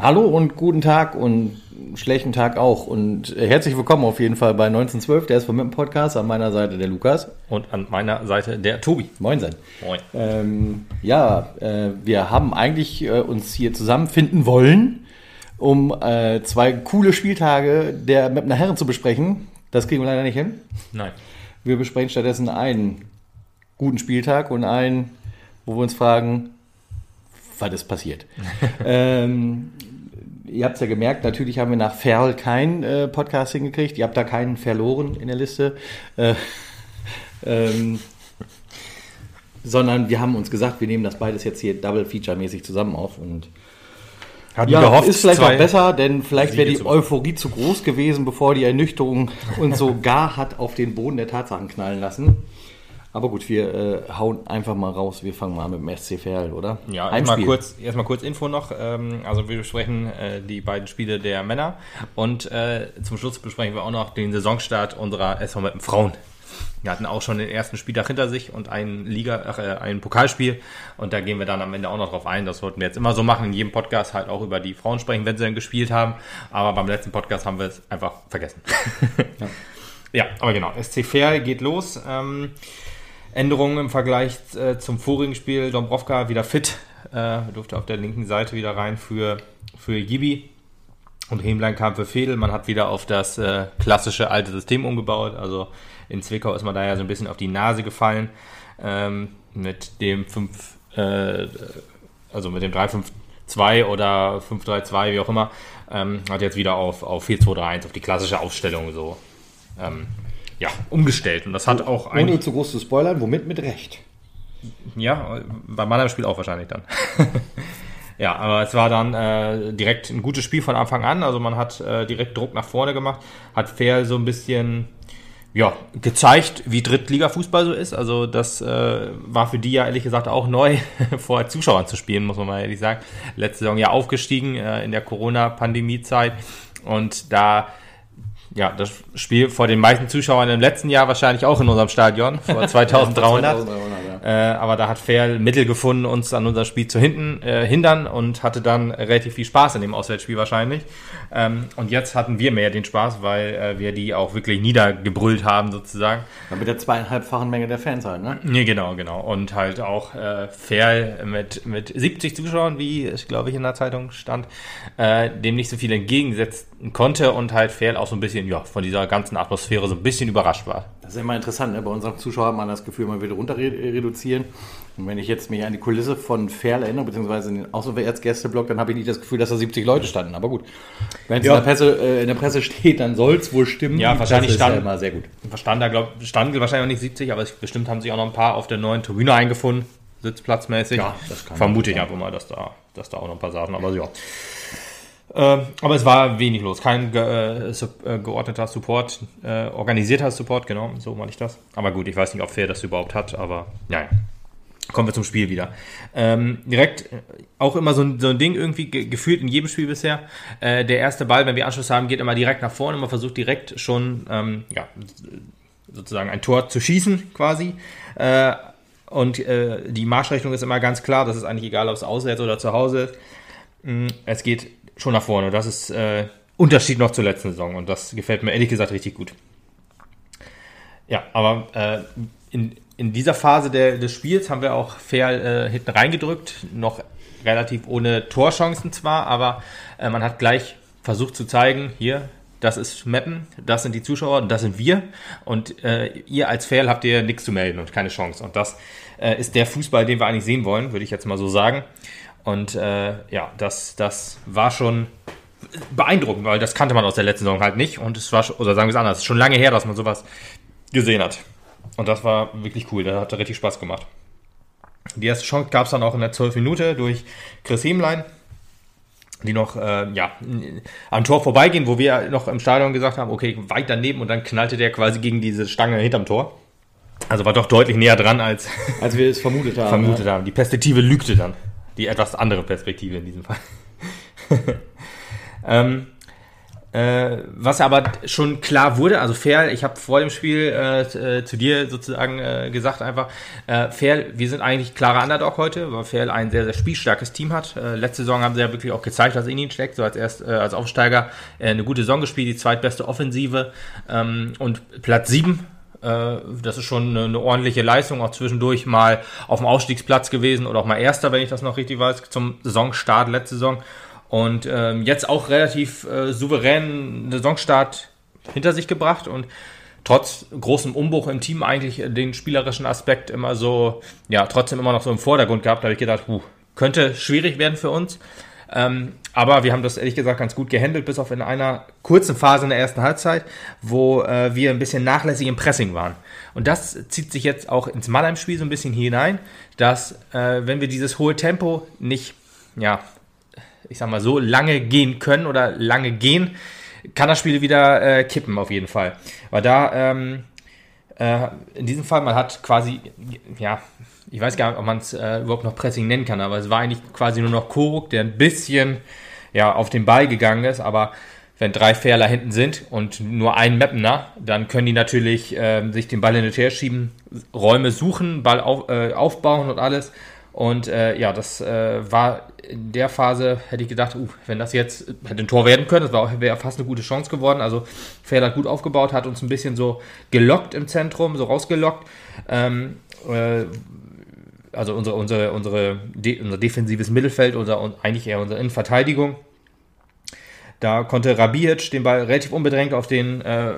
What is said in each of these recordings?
Hallo und guten Tag und schlechten Tag auch und herzlich willkommen auf jeden Fall bei 1912, der ist vom Podcast, an meiner Seite der Lukas. Und an meiner Seite der Tobi. Moin sein. Moin. Ähm, ja, äh, wir haben eigentlich äh, uns hier zusammenfinden wollen, um äh, zwei coole Spieltage der Mapner Herren zu besprechen. Das kriegen wir leider nicht hin. Nein. Wir besprechen stattdessen einen guten Spieltag und einen, wo wir uns fragen, was ist passiert. ähm, ihr habt es ja gemerkt, natürlich haben wir nach Ferl kein äh, Podcast hingekriegt. Ihr habt da keinen verloren in der Liste. Äh, ähm, sondern wir haben uns gesagt, wir nehmen das beides jetzt hier Double-Feature-mäßig zusammen auf und Hatten ja, gehofft, ist vielleicht auch besser, denn vielleicht wäre die zu. Euphorie zu groß gewesen, bevor die Ernüchterung uns so gar hat auf den Boden der Tatsachen knallen lassen. Aber gut, wir äh, hauen einfach mal raus. Wir fangen mal an mit dem SC Verl, oder? Ja, erstmal kurz, erstmal kurz Info noch. Ähm, also wir besprechen äh, die beiden Spiele der Männer und äh, zum Schluss besprechen wir auch noch den Saisonstart unserer SV Meppen Frauen. Wir hatten auch schon den ersten Spieltag hinter sich und ein Liga, ach, äh, ein Pokalspiel und da gehen wir dann am Ende auch noch drauf ein. Das wollten wir jetzt immer so machen, in jedem Podcast halt auch über die Frauen sprechen, wenn sie dann gespielt haben. Aber beim letzten Podcast haben wir es einfach vergessen. ja. aber genau, SC Fair geht los. Ähm, Änderungen im Vergleich äh, zum vorigen Spiel. Dombrovka wieder fit, äh, durfte auf der linken Seite wieder rein für, für Gibi. Und Hemlein kam für Fedel. Man hat wieder auf das äh, klassische alte System umgebaut. Also in Zwickau ist man da ja so ein bisschen auf die Nase gefallen. Ähm, mit dem 5, äh, also mit dem 3-5-2 oder 5-3-2, wie auch immer. Ähm, hat jetzt wieder auf, auf 4-2-3-1, auf die klassische Aufstellung so ähm, ja, umgestellt. Und das hat auch Ohne eigentlich. zu groß zu spoilern, womit mit Recht. Ja, bei meinem Spiel auch wahrscheinlich dann. ja, aber es war dann äh, direkt ein gutes Spiel von Anfang an. Also man hat äh, direkt Druck nach vorne gemacht, hat fair so ein bisschen ja, gezeigt, wie Drittliga-Fußball so ist. Also das äh, war für die ja ehrlich gesagt auch neu, vor Zuschauern zu spielen, muss man mal ehrlich sagen. Letzte Saison ja aufgestiegen äh, in der Corona-Pandemie-Zeit. Und da ja, das Spiel vor den meisten Zuschauern im letzten Jahr wahrscheinlich auch in unserem Stadion, vor 2300. 2300, ja. Äh, aber da hat Fair Mittel gefunden, uns an unser Spiel zu hinten, äh, hindern und hatte dann relativ viel Spaß in dem Auswärtsspiel wahrscheinlich. Ähm, und jetzt hatten wir mehr den Spaß, weil äh, wir die auch wirklich niedergebrüllt haben sozusagen. Ja, mit der zweieinhalbfachen Menge der Fans halt, ne? Nee, genau, genau. Und halt auch äh, Fair mit, mit 70 Zuschauern, wie es, glaube ich, in der Zeitung stand, äh, dem nicht so viel entgegensetzen konnte und halt Fair auch so ein bisschen, ja, von dieser ganzen Atmosphäre so ein bisschen überrascht war. Das ist immer interessant. Ne? Bei unseren Zuschauern hat man das Gefühl, man will runter re- reduzieren. Und wenn ich jetzt mich an die Kulisse von Ferl erinnere, beziehungsweise in den Auswärtsgästeblock, dann habe ich nicht das Gefühl, dass da 70 Leute standen. Aber gut, wenn es Ja. in, der Presse, äh, in der Presse steht, dann soll es wohl stimmen. Ja, wahrscheinlich ist ja stand- immer sehr gut. Verstand da, glaub, standen wahrscheinlich auch nicht 70, aber es, bestimmt haben sich auch noch ein paar auf der neuen Tribüne eingefunden, sitzplatzmäßig. Ja, das kann Vermute ich einfach mal, dass da, dass da auch noch ein paar saßen, aber ja. Ähm, aber es war wenig los, kein ge äh, äh, geordneter Support, äh, organisierter Support, genau, so meine ich das. Aber gut, ich weiß nicht, ob Fair das überhaupt hat, aber naja. Kommen wir zum Spiel wieder. Ähm, direkt äh, auch immer so ein, so ein Ding irgendwie ge gefühlt in jedem Spiel bisher. Äh, der erste Ball, wenn wir Anschluss haben, geht immer direkt nach vorne. Man versucht direkt schon ähm, ja, sozusagen ein Tor zu schießen quasi. Äh, und die Marschrichtung ist immer ganz klar. Das ist eigentlich egal, ob es auswärts oder zu Hause ist. Mm, Es geht schon nach vorne. Das ist äh, Unterschied noch zur letzten Saison. Und das gefällt mir ehrlich gesagt richtig gut. Ja, aber äh, in, in dieser Phase der, des Spiels haben wir auch fair äh, hinten reingedrückt. Noch relativ ohne Torchancen zwar, aber äh, man hat gleich versucht zu zeigen, hier, das ist Meppen, das sind die Zuschauer und das sind wir. Und äh, ihr als Fair habt ihr nichts zu melden und keine Chance. Und das äh, ist der Fußball, den wir eigentlich sehen wollen, würde ich jetzt mal so sagen. Und äh, ja, das, das war schon beeindruckend, weil das kannte man aus der letzten Saison halt nicht. Und es war, oder sagen wir es anders, es ist schon lange her, dass man sowas gesehen hat. Und das war wirklich cool, das hat richtig Spaß gemacht. Die erste Chance gab es dann auch in der 12 Minute durch Chris Hemlein, die noch äh, ja, am Tor vorbeigehen, wo wir noch im Stadion gesagt haben, okay, weit daneben und dann knallte der quasi gegen diese Stange hinterm Tor. Also war doch deutlich näher dran als Als wir es vermutet haben. vermutet haben. Die Perspektive lügte dann. Die etwas andere Perspektive in diesem Fall. ähm, Äh, was aber schon klar wurde, also Fair, ich habe vor dem Spiel äh, äh, zu dir sozusagen äh, gesagt einfach, äh, Fair, wir sind eigentlich klarer Underdog heute, weil Fair ein sehr, sehr spielstarkes Team hat. Äh, letzte Saison haben sie ja wirklich auch gezeigt, dass in ihnen steckt, so als erst als Aufsteiger eine gute Saison gespielt, die zweitbeste Offensive ähm, und Platz 7 äh, das ist schon eine, ordentliche Leistung, auch zwischendurch mal auf dem Ausstiegsplatz gewesen oder auch mal Erster, wenn ich das noch richtig weiß, zum Saisonstart letzte Saison. Und ähm, jetzt auch relativ äh, souverän Saisonstart hinter sich gebracht und trotz großem Umbruch im Team eigentlich den spielerischen Aspekt immer so, ja, trotzdem immer noch so im Vordergrund gehabt. Da habe ich gedacht, puh, könnte schwierig werden für uns. Ähm, aber wir haben das ehrlich gesagt ganz gut gehandelt, bis auf in einer kurzen Phase in der ersten Halbzeit, wo äh, wir ein bisschen nachlässig im Pressing waren. Und das zieht sich jetzt auch ins Mannheim-Spiel so ein bisschen hinein, dass äh, wenn wir dieses hohe Tempo nicht, ja, ich sag mal so, lange gehen können oder lange gehen, kann das Spiel wieder äh, kippen auf jeden Fall. Weil da, ähm, äh, in diesem Fall, man hat quasi, ja, ich weiß gar nicht, ob man es äh, überhaupt noch Pressing nennen kann, aber es war eigentlich quasi nur noch Koruk, der ein bisschen ja, auf den Ball gegangen ist, aber wenn drei Fährler hinten sind und nur ein Mappener, dann können die natürlich äh, sich den Ball hin und her schieben, Räume suchen, Ball auf, äh, aufbauen und alles. Und äh, ja, das äh, war in der Phase, hätte ich gedacht, uh, wenn das jetzt hätte ein Tor werden können, das wäre fast eine gute Chance geworden. Also Fehler gut aufgebaut, hat uns ein bisschen so gelockt im Zentrum, so rausgelockt. Ähm, äh, also unsere, unsere, unsere, de, unser defensives Mittelfeld, unser, eigentlich eher unsere Innenverteidigung. Da konnte Rabic den Ball relativ unbedrängt auf den äh,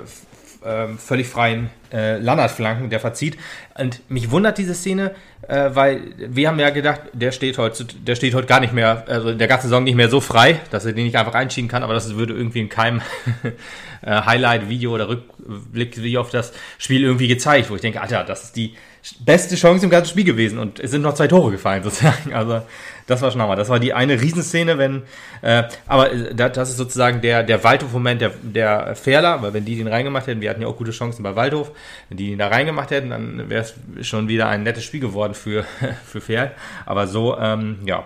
äh, völlig freien äh, Lannert flanken, der verzieht. Und mich wundert diese Szene, äh, weil wir haben ja gedacht, der steht heute, der steht heute gar nicht mehr, also der ganze Saison nicht mehr so frei, dass er den nicht einfach einschieben kann, aber das würde irgendwie in keinem äh, Highlight-Video oder Rückblick-Video auf das Spiel irgendwie gezeigt, wo ich denke, Alter, das ist die beste Chance im ganzen Spiel gewesen und es sind noch zwei Tore gefallen sozusagen. Also das war schon hammer. Das war die eine Riesenszene, wenn, äh, aber äh, das ist sozusagen der, der Waldhof-Moment der, der Fährler, weil wenn die den reingemacht hätten, wir hatten ja auch gute Chancen bei Waldhof, wenn die ihn da reingemacht hätten, dann wäre es schon wieder ein nettes Spiel geworden für, für Ferl. Aber so, ähm, ja,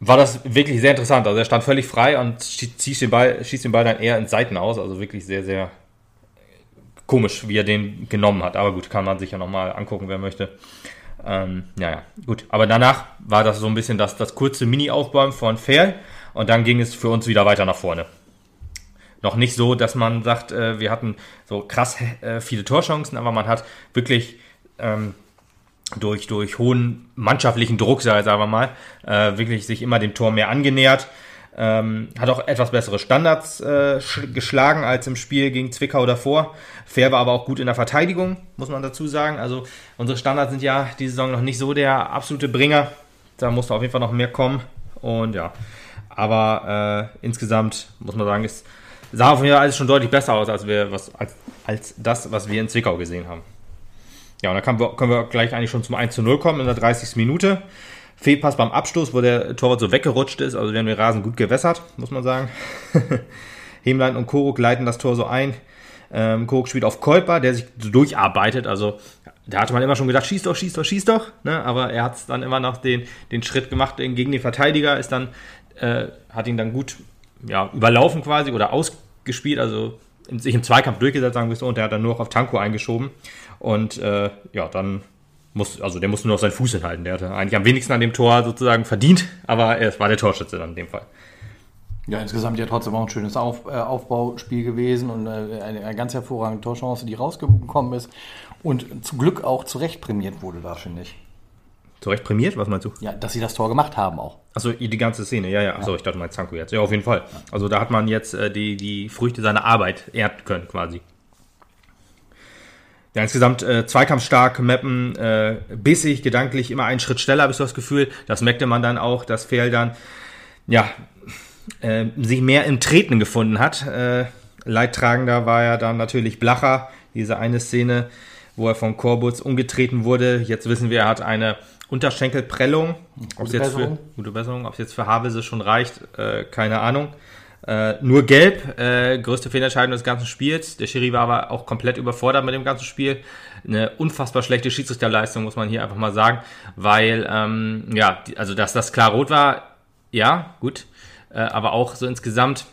war das wirklich sehr interessant. Also er stand völlig frei und schießt den Ball, schießt den Ball dann eher ins Seiten aus. Also wirklich sehr, sehr komisch, wie er den genommen hat. Aber gut, kann man sich ja nochmal angucken, wer möchte. Ähm, ja, ja, gut. Aber danach war das so ein bisschen das, das kurze Mini-Aufbäumen von Fair und dann ging es für uns wieder weiter nach vorne. Noch nicht so, dass man sagt, äh, wir hatten so krass äh, viele Torchancen, aber man hat wirklich ähm, durch, durch hohen mannschaftlichen Druck, sagen wir mal, äh, wirklich sich immer dem Tor mehr angenähert. Ähm, hat auch etwas bessere Standards äh, geschlagen als im Spiel gegen Zwickau davor. Fair war aber auch gut in der Verteidigung, muss man dazu sagen. Also unsere Standards sind ja diese Saison noch nicht so der absolute Bringer. Da musste auf jeden Fall noch mehr kommen. Und ja, aber äh, insgesamt muss man sagen, es sah auf jeden Fall alles schon deutlich besser aus, als, wir, was, als, als das, was wir in Zwickau gesehen haben. Ja, und dann können wir, können wir gleich eigentlich schon zum 1 zu 0 kommen in der 30. Minute. Fehlpass beim Abstoß, wo der Torwart so weggerutscht ist. Also wir haben den Rasen gut gewässert, muss man sagen. Hemlein und Koruk leiten das Tor so ein. Ähm, Koruk spielt auf Kolper, der sich so durcharbeitet. Also da hatte man immer schon gedacht, schieß doch, schieß doch, schieß doch. Ne? Aber er hat dann immer noch den, den Schritt gemacht gegen den Verteidiger, ist dann, äh, hat ihn dann gut ja, überlaufen quasi oder ausgespielt, also sich im Zweikampf durchgesetzt, sagen wir so, und der hat dann nur noch auf Tanko eingeschoben. Und äh, ja, dann muss, also der musste nur auf seinen Fuß hinhalten. Der hatte eigentlich am wenigsten an dem Tor sozusagen verdient, aber es war der Torschütze dann in dem Fall. Ja, insgesamt ja trotzdem auch ein schönes Auf, äh, Aufbauspiel gewesen und äh, eine, eine, ganz hervorragende Torchance, die rausgekommen ist und zum Glück auch zu Recht prämiert wurde da, finde ich. Zu Recht prämiert? Was meinst du? Ja, dass sie das Tor gemacht haben auch. Achso, die ganze Szene, ja, ja. Achso, ja. ich dachte mal Zanko jetzt. Ja, auf jeden Fall. Also da hat man jetzt äh, die, die Früchte seiner Arbeit ernten können, quasi. Ja, insgesamt äh, zweikampfstark, Mappen, äh, bissig, gedanklich, immer einen Schritt schneller, habe ich so das Gefühl. Das merkte man dann auch, dass Fehl dann, ja, äh, sich mehr im Treten gefunden hat. Äh, Leidtragender war ja dann natürlich Blacher, diese eine Szene, wo er von Korbutz umgetreten wurde. Jetzt wissen wir, er hat eine Unterschenkelprellung. Ob jetzt für, gute Besserung, ob es jetzt für Havelse schon reicht, äh, keine Ahnung. Äh, nur gelb, äh, größte Fehlentscheidung des ganzen Spiels. Der Schiri war aber auch komplett überfordert mit dem ganzen Spiel. Eine unfassbar schlechte Schiedsrichterleistung, muss man hier einfach mal sagen. Weil, ähm, ja, also dass das klar rot war, ja, gut. Äh, aber auch so insgesamt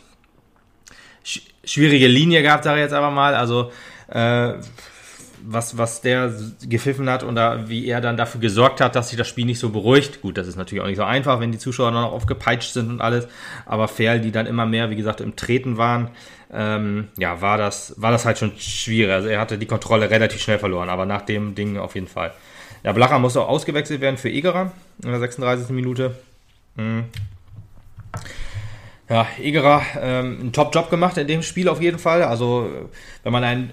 schwierige Linie gehabt, sage ich jetzt aber mal. Also äh, was, was der gepfiffen hat und da, wie er dann dafür gesorgt hat, dass sich das Spiel nicht so beruhigt. Gut, das ist natürlich auch nicht so einfach, wenn die Zuschauer noch aufgepeitscht sind und alles. Aber Ferl, die dann immer mehr, wie gesagt, im Treten waren, ähm, ja, war das, war das halt schon schwierig. Also er hatte die Kontrolle relativ schnell verloren, aber nach dem Ding auf jeden Fall. Ja, Blacher musste auch ausgewechselt werden für Egerer in der 36. Minute. Mhm. Ja, Egerer ähm, einen Top-Job gemacht in dem Spiel auf jeden Fall. Also, wenn man einen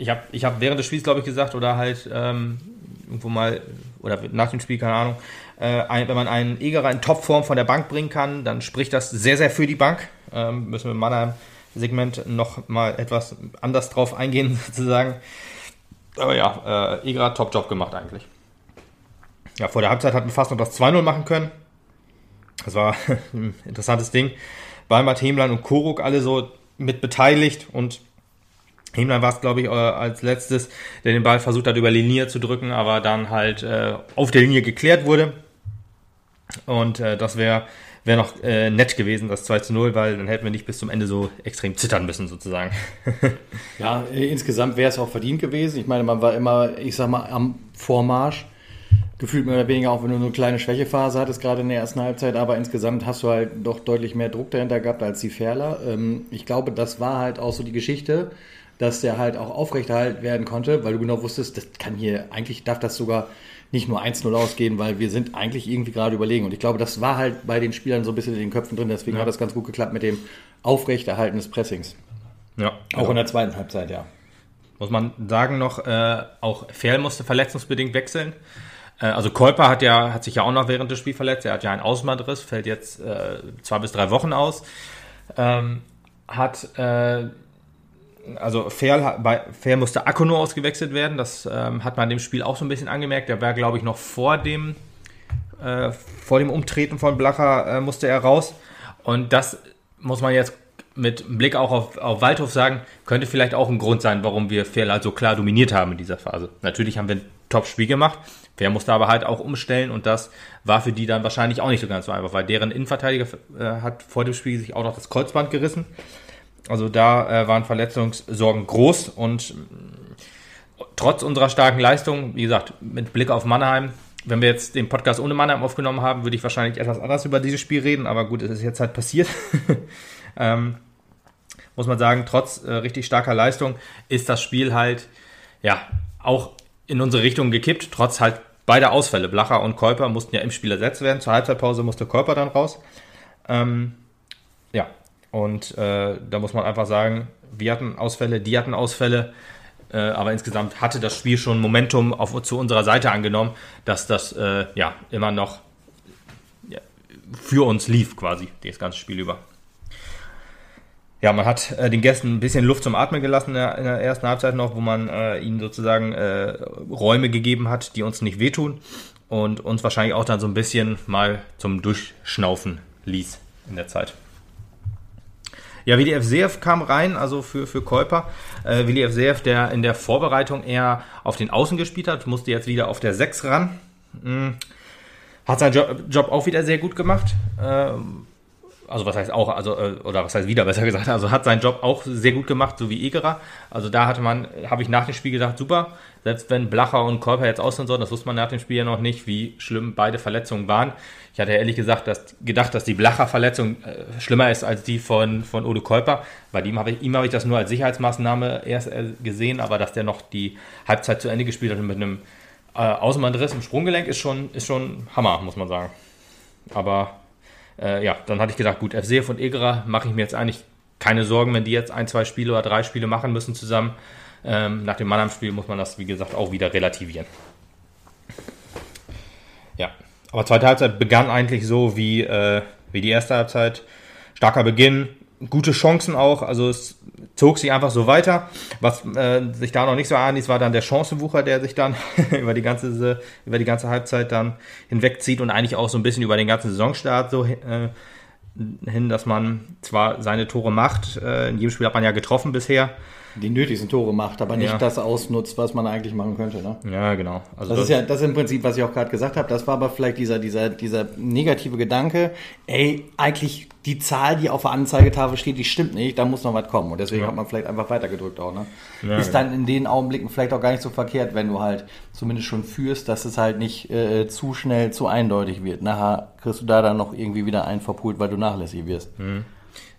ich habe ich hab während des Spiels, glaube ich, gesagt, oder halt ähm, irgendwo mal, oder nach dem Spiel, keine Ahnung, äh, ein, wenn man einen Egerer in Topform von der Bank bringen kann, dann spricht das sehr, sehr für die Bank. Ähm, müssen wir im Mannheim-Segment noch mal etwas anders drauf eingehen, sozusagen. Aber ja, äh, Egerer Top-Job gemacht eigentlich. Ja, vor der Halbzeit hatten wir fast noch das 2-0 machen können. Das war ein interessantes Ding. Balmert, Hemlein und Koruk alle so mit beteiligt und Hemlein war es, glaube ich, äh, als letztes, der den Ball versucht hat, über Linie zu drücken, aber dann halt äh, auf der Linie geklärt wurde. Und äh, das wäre wär noch äh, nett gewesen, das 2 zu 0, weil dann hätten wir nicht bis zum Ende so extrem zittern müssen, sozusagen. ja, äh, insgesamt wäre es auch verdient gewesen. Ich meine, man war immer, ich sag mal, am Vormarsch. Gefühlt mehr oder weniger auch, wenn du nur eine kleine Schwächephase hattest, gerade in der ersten Halbzeit, aber insgesamt hast du halt doch deutlich mehr Druck dahinter gehabt als die Ferler. Ähm, ich glaube, das war halt auch so die Geschichte dass der halt auch aufrechterhalten werden konnte, weil du genau wusstest, das kann hier, eigentlich darf das sogar nicht nur 1-0 ausgehen, weil wir sind eigentlich irgendwie gerade überlegen. Und ich glaube, das war halt bei den Spielern so ein bisschen in den Köpfen drin, deswegen ja. hat das ganz gut geklappt mit dem Aufrechterhalten des Pressings. Ja. Auch ja. in der zweiten Halbzeit, ja. Muss man sagen noch, äh, auch Ferl musste verletzungsbedingt wechseln. Äh, also Kolper hat ja, hat sich ja auch noch während des Spiels verletzt. Er hat ja einen Außenbandriss, fällt jetzt äh, zwei bis drei Wochen aus. Ähm, hat äh, also Fair, bei Fair musste Akono ausgewechselt werden. Das ähm, hat man dem Spiel auch so ein bisschen angemerkt. Der war, glaube ich, noch vor dem, äh, vor dem Umtreten von Blacher äh, musste er raus. Und das muss man jetzt mit Blick auch auf, auf Waldhof sagen, könnte vielleicht auch ein Grund sein, warum wir Fair halt so klar dominiert haben in dieser Phase. Natürlich haben wir ein Top-Spiel gemacht. Fair musste aber halt auch umstellen und das war für die dann wahrscheinlich auch nicht so ganz so einfach, weil deren Innenverteidiger äh, hat vor dem Spiel sich auch noch das Kreuzband gerissen. Also da äh, waren Verletzungssorgen groß und äh, trotz unserer starken Leistung, wie gesagt, mit Blick auf Mannheim, wenn wir jetzt den Podcast ohne Mannheim aufgenommen haben, würde ich wahrscheinlich etwas anders über dieses Spiel reden, aber gut, es ist jetzt halt passiert. ähm, muss man sagen, trotz äh, richtig starker Leistung ist das Spiel halt, ja, auch in unsere Richtung gekippt, trotz halt beider Ausfälle. Blacher und Käuper mussten ja im Spiel ersetzt werden. Zur Halbzeitpause musste Käuper dann raus. Ähm, und äh, da muss man einfach sagen, wir hatten Ausfälle, die hatten Ausfälle. Äh, aber insgesamt hatte das Spiel schon Momentum auf, zu unserer Seite angenommen, dass das äh, ja immer noch ja, für uns lief, quasi, das ganze Spiel über. Ja, man hat äh, den Gästen ein bisschen Luft zum Atmen gelassen in der, in der ersten Halbzeit noch, wo man äh, ihnen sozusagen äh, Räume gegeben hat, die uns nicht wehtun und uns wahrscheinlich auch dann so ein bisschen mal zum Durchschnaufen ließ in der Zeit. Ja, Willi F. kam rein, also für, für Käuper. Äh, Willi F. der in der Vorbereitung eher auf den Außen gespielt hat, musste jetzt wieder auf der 6 ran. Hm. Hat seinen Job, Job, auch wieder sehr gut gemacht. Ähm, also was heißt auch, also, äh, oder was heißt wieder besser gesagt, also hat seinen Job auch sehr gut gemacht, so wie Egerer. Also da hatte man, habe ich nach dem Spiel gedacht, super, selbst wenn Blacher und Kolper jetzt aus sind sollen, das wusste man nach dem Spiel ja noch nicht, wie schlimm beide Verletzungen waren. Ich hatte ehrlich gesagt dass, gedacht, dass die Blacher-Verletzung äh, schlimmer ist als die von, von Udo Kolper. Bei ihm habe ich, habe ich das nur als Sicherheitsmaßnahme erst äh, gesehen, aber dass der noch die Halbzeit zu Ende gespielt hat mit einem äh, Außenbandriss im Sprunggelenk ist schon, ist schon Hammer, muss man sagen. Aber äh, ja, dann hatte ich gedacht, gut, FCF und Egerer mache ich mir jetzt eigentlich keine Sorgen, wenn die jetzt ein, zwei Spiele oder drei Spiele machen müssen zusammen. Ähm, nach dem Mannheim-Spiel muss man das, wie gesagt, auch wieder relativieren. Ja, aber zweite Halbzeit begann eigentlich so wie, äh, wie die erste Halbzeit. Starker Beginn, gute Chancen auch, also es zog sich einfach so weiter. Was äh, sich da noch nicht so anließ, war dann der Chancenwucher, der sich dann über die ganze über die ganze Halbzeit dann hinwegzieht und eigentlich auch so ein bisschen über den ganzen Saisonstart so äh, hin, dass man zwar seine Tore macht, äh, in jedem Spiel hat man ja getroffen bisher, die nötigsten Tore macht, aber nicht Ja. das ausnutzt, was man eigentlich machen könnte. Ne? Ja, genau. Also Das ist ja das ist im Prinzip, was ich auch gerade gesagt habe. Das war aber vielleicht dieser, dieser, dieser negative Gedanke, ey, eigentlich die Zahl, die auf der Anzeigetafel steht, die stimmt nicht, da muss noch was kommen. Und deswegen Ja. hat man vielleicht einfach weitergedrückt auch. Ne? Ja, ist dann in den Augenblicken vielleicht auch gar nicht so verkehrt, wenn du halt zumindest schon führst, dass es halt nicht äh, zu schnell, zu eindeutig wird. Nachher kriegst du da dann noch irgendwie wieder einen verpult, weil du nachlässig wirst.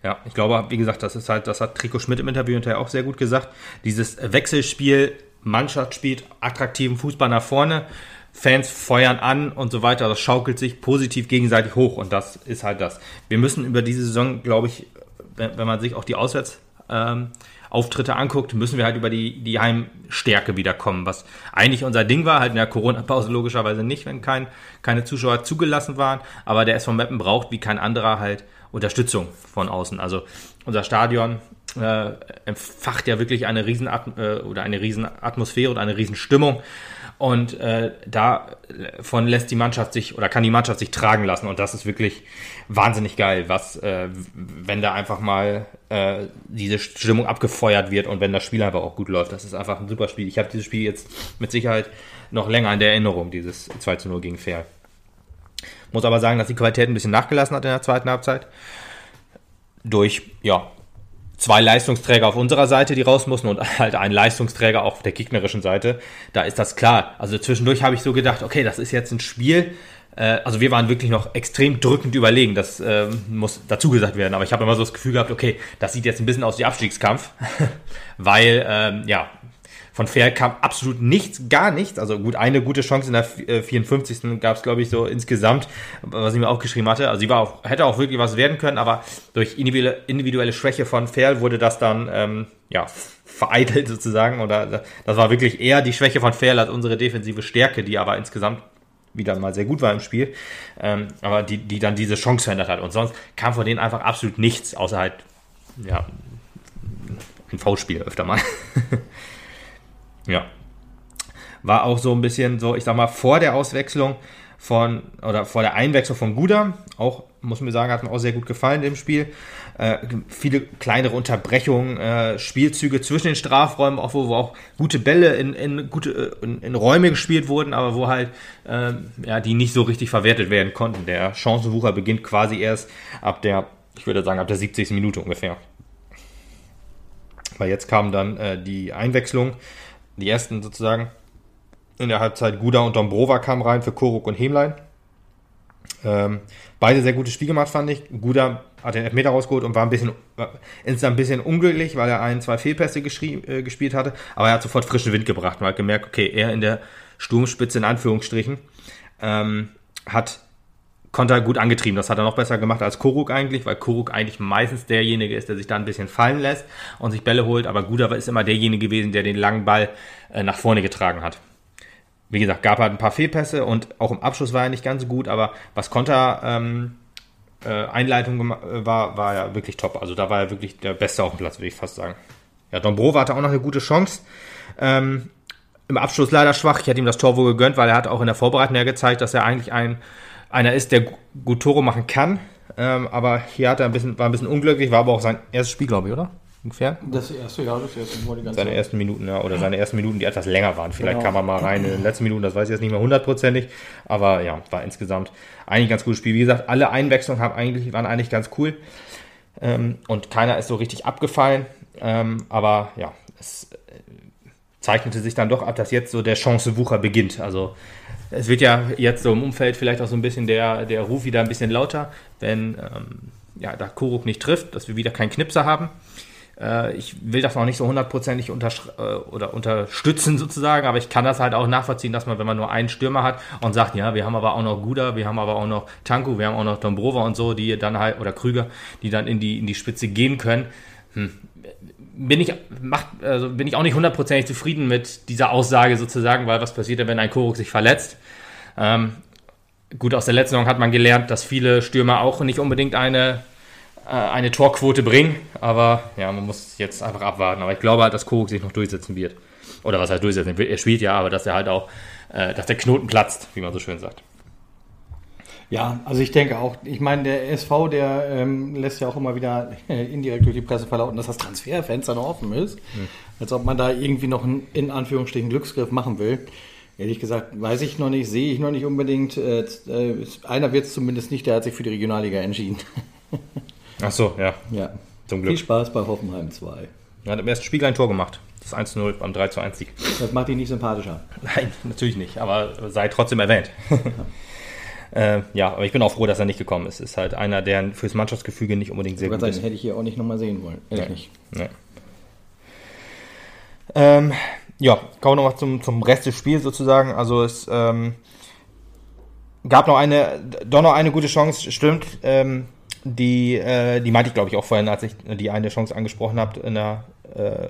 Ja, ich glaube, wie gesagt, das ist halt, das hat Trikot Schmidt im Interview hinterher auch sehr gut gesagt. Dieses Wechselspiel, Mannschaft spielt attraktiven Fußball nach vorne, Fans feuern an und so weiter. Das schaukelt sich positiv gegenseitig hoch und das ist halt das. Wir müssen über diese Saison, glaube ich, wenn, wenn man sich auch die Auswärts ähm, Auftritte anguckt, müssen wir halt über die, die Heimstärke wiederkommen, was eigentlich unser Ding war, halt in der Corona-Pause logischerweise nicht, wenn kein, keine Zuschauer zugelassen waren, aber der SV Meppen braucht wie kein anderer halt Unterstützung von außen. Also unser Stadion äh, empfacht ja wirklich eine riesen äh, oder eine riesen Atmosphäre und eine riesen Stimmung. Und äh, davon lässt die Mannschaft sich oder kann die Mannschaft sich tragen lassen. Und das ist wirklich wahnsinnig geil, was, äh, wenn da einfach mal äh, diese Stimmung abgefeuert wird und wenn das Spiel einfach auch gut läuft. Das ist einfach ein super Spiel. Ich habe dieses Spiel jetzt mit Sicherheit noch länger in der Erinnerung, dieses 2 zu 0 gegen Fair. Muss aber sagen, dass die Qualität ein bisschen nachgelassen hat in der zweiten Halbzeit. Durch, ja, zwei Leistungsträger auf unserer Seite, die raus mussten und halt ein Leistungsträger auch auf der gegnerischen Seite. Da ist das klar. Also zwischendurch habe ich so gedacht, okay, das ist jetzt ein Spiel. Äh, also wir waren wirklich noch extrem drückend überlegen. Das äh, muss dazu gesagt werden. Aber ich habe immer so das Gefühl gehabt, okay, das sieht jetzt ein bisschen aus wie Abstiegskampf. Weil, ähm, ja, von Fair kam absolut nichts, gar nichts. Also gut, eine gute Chance in der äh, 54. gab es, glaube ich, so insgesamt, was ich mir aufgeschrieben hatte. Also sie war auch, hätte auch wirklich was werden können, aber durch individuelle, Schwäche von Fair wurde das dann ähm, ja, vereitelt sozusagen. Oder das war wirklich eher die Schwäche von Fair als unsere defensive Stärke, die aber insgesamt wieder mal sehr gut war im Spiel, ähm, aber die, die dann diese Chance verändert hat. Und sonst kam von denen einfach absolut nichts, außer halt, ja, ein V-Spiel öfter mal. Ja. War auch so ein bisschen so, ich sag mal, vor der Auswechslung von, oder vor der Einwechslung von Guda, auch, muss man sagen, hat mir auch sehr gut gefallen im Spiel. Äh, viele kleinere Unterbrechungen, äh, Spielzüge zwischen den Strafräumen, auch wo, wo auch gute Bälle in, in, gute, in, in Räume gespielt wurden, aber wo halt, äh, ja, die nicht so richtig verwertet werden konnten. Der Chancenwucher beginnt quasi erst ab der, ich würde sagen, ab der 70. Minute ungefähr. Weil jetzt kam dann äh, die Einwechslung die ersten sozusagen in der Halbzeit Guda und Dombrova kamen rein für Koruk und Hemlein. Ähm, beide sehr gutes Spiel gemacht, fand ich. Guda hat den Elfmeter rausgeholt und war ein bisschen, war insgesamt ein bisschen unglücklich, weil er ein, zwei Fehlpässe äh, gespielt hatte. Aber er hat sofort frischen Wind gebracht. Man hat gemerkt, okay, er in der Sturmspitze in Anführungsstrichen ähm, hat Konter gut angetrieben. Das hat er noch besser gemacht als Koruk eigentlich, weil Koruk eigentlich meistens derjenige ist, der sich da ein bisschen fallen lässt und sich Bälle holt. Aber Guda ist immer derjenige gewesen, der den langen Ball äh, nach vorne getragen hat. Wie gesagt, gab halt ein paar Fehlpässe und auch im Abschluss war er nicht ganz so gut, aber was Konter ähm, äh, Einleitung war, war er wirklich top. Also da war er wirklich der Beste auf dem Platz, würde ich fast sagen. Ja, Dombrova hatte auch noch eine gute Chance. Ähm, Im Abschluss leider schwach. Ich hätte ihm das Tor wohl gegönnt, weil er hat auch in der Vorbereitung ja gezeigt, dass er eigentlich ein einer ist, der gut Tore machen kann. Ähm, aber hier hat er ein bisschen, war ein bisschen unglücklich, war aber auch sein erstes Spiel, glaube ich, oder? Ungefähr? Das erste, ja, das erste Mal die ganze Seine ersten Minuten, ja, oder seine ersten Minuten, die etwas länger waren. Vielleicht Genau. kam er mal rein in den letzten Minuten, das weiß ich jetzt nicht mehr hundertprozentig. Aber ja, war insgesamt eigentlich ein ganz gutes Spiel. Wie gesagt, alle Einwechslungen haben eigentlich, waren eigentlich ganz cool. Ähm, und keiner ist so richtig abgefallen. Ähm, aber ja, es äh, zeichnete sich dann doch ab, dass jetzt so der Chancewucher beginnt. Also es wird ja jetzt so im Umfeld vielleicht auch so ein bisschen der, der Ruf wieder ein bisschen lauter, wenn ähm, ja, da Koruk nicht trifft, dass wir wieder keinen Knipser haben. Äh, ich will das noch nicht so hundertprozentig äh, oder unterstützen sozusagen, aber ich kann das halt auch nachvollziehen, dass man, wenn man nur einen Stürmer hat und sagt, ja, wir haben aber auch noch Guda, wir haben aber auch noch Tanku, wir haben auch noch Dombrova und so, die dann halt, oder Krüger, die dann in die, in die Spitze gehen können. Hm. Bin ich, macht, also bin ich auch nicht hundertprozentig zufrieden mit dieser Aussage sozusagen, weil was passiert denn, wenn ein Koruk sich verletzt? Ähm, gut, aus der letzten Saison hat man gelernt, dass viele Stürmer auch nicht unbedingt eine, äh, eine Torquote bringen. Aber ja, man muss jetzt einfach abwarten. Aber ich glaube halt, dass Koruk sich noch durchsetzen wird. Oder was heißt durchsetzen? Er spielt ja, aber dass er halt auch, äh, dass der Knoten platzt, wie man so schön sagt. Ja, also ich denke auch, ich meine, der SV, der ähm, lässt ja auch immer wieder äh, indirekt durch die Presse verlauten, dass das Transferfenster noch offen ist. Hm. Als ob man da irgendwie noch einen, in Anführungsstrichen, Glücksgriff machen will. Ehrlich gesagt, weiß ich noch nicht, sehe ich noch nicht unbedingt. Äh, äh einer wird es zumindest nicht, der hat sich für die Regionalliga entschieden. Ach so, ja. Ja. Zum Glück. Viel Spaß bei Hoffenheim 2. Er hat im ersten Spiel ein Tor gemacht. Das 1-0 beim 3 1 Sieg. Das macht ihn nicht sympathischer. Nein, natürlich nicht, aber sei trotzdem erwähnt. Äh, ja, aber ich bin auch froh, dass er nicht gekommen ist. Ist halt einer, der fürs Mannschaftsgefüge nicht unbedingt sehr gut sagen, ist. hätte ich hier auch nicht nochmal sehen wollen. Ehrlich nee. nicht. Nee. Ähm, ja, kommen wir nochmal zum, zum Rest des Spiels sozusagen. Also es ähm, gab noch eine, doch noch eine gute Chance, stimmt. Ähm, die, äh, die meinte ich, glaube ich, auch vorhin, als ich die eine Chance angesprochen habe in der äh,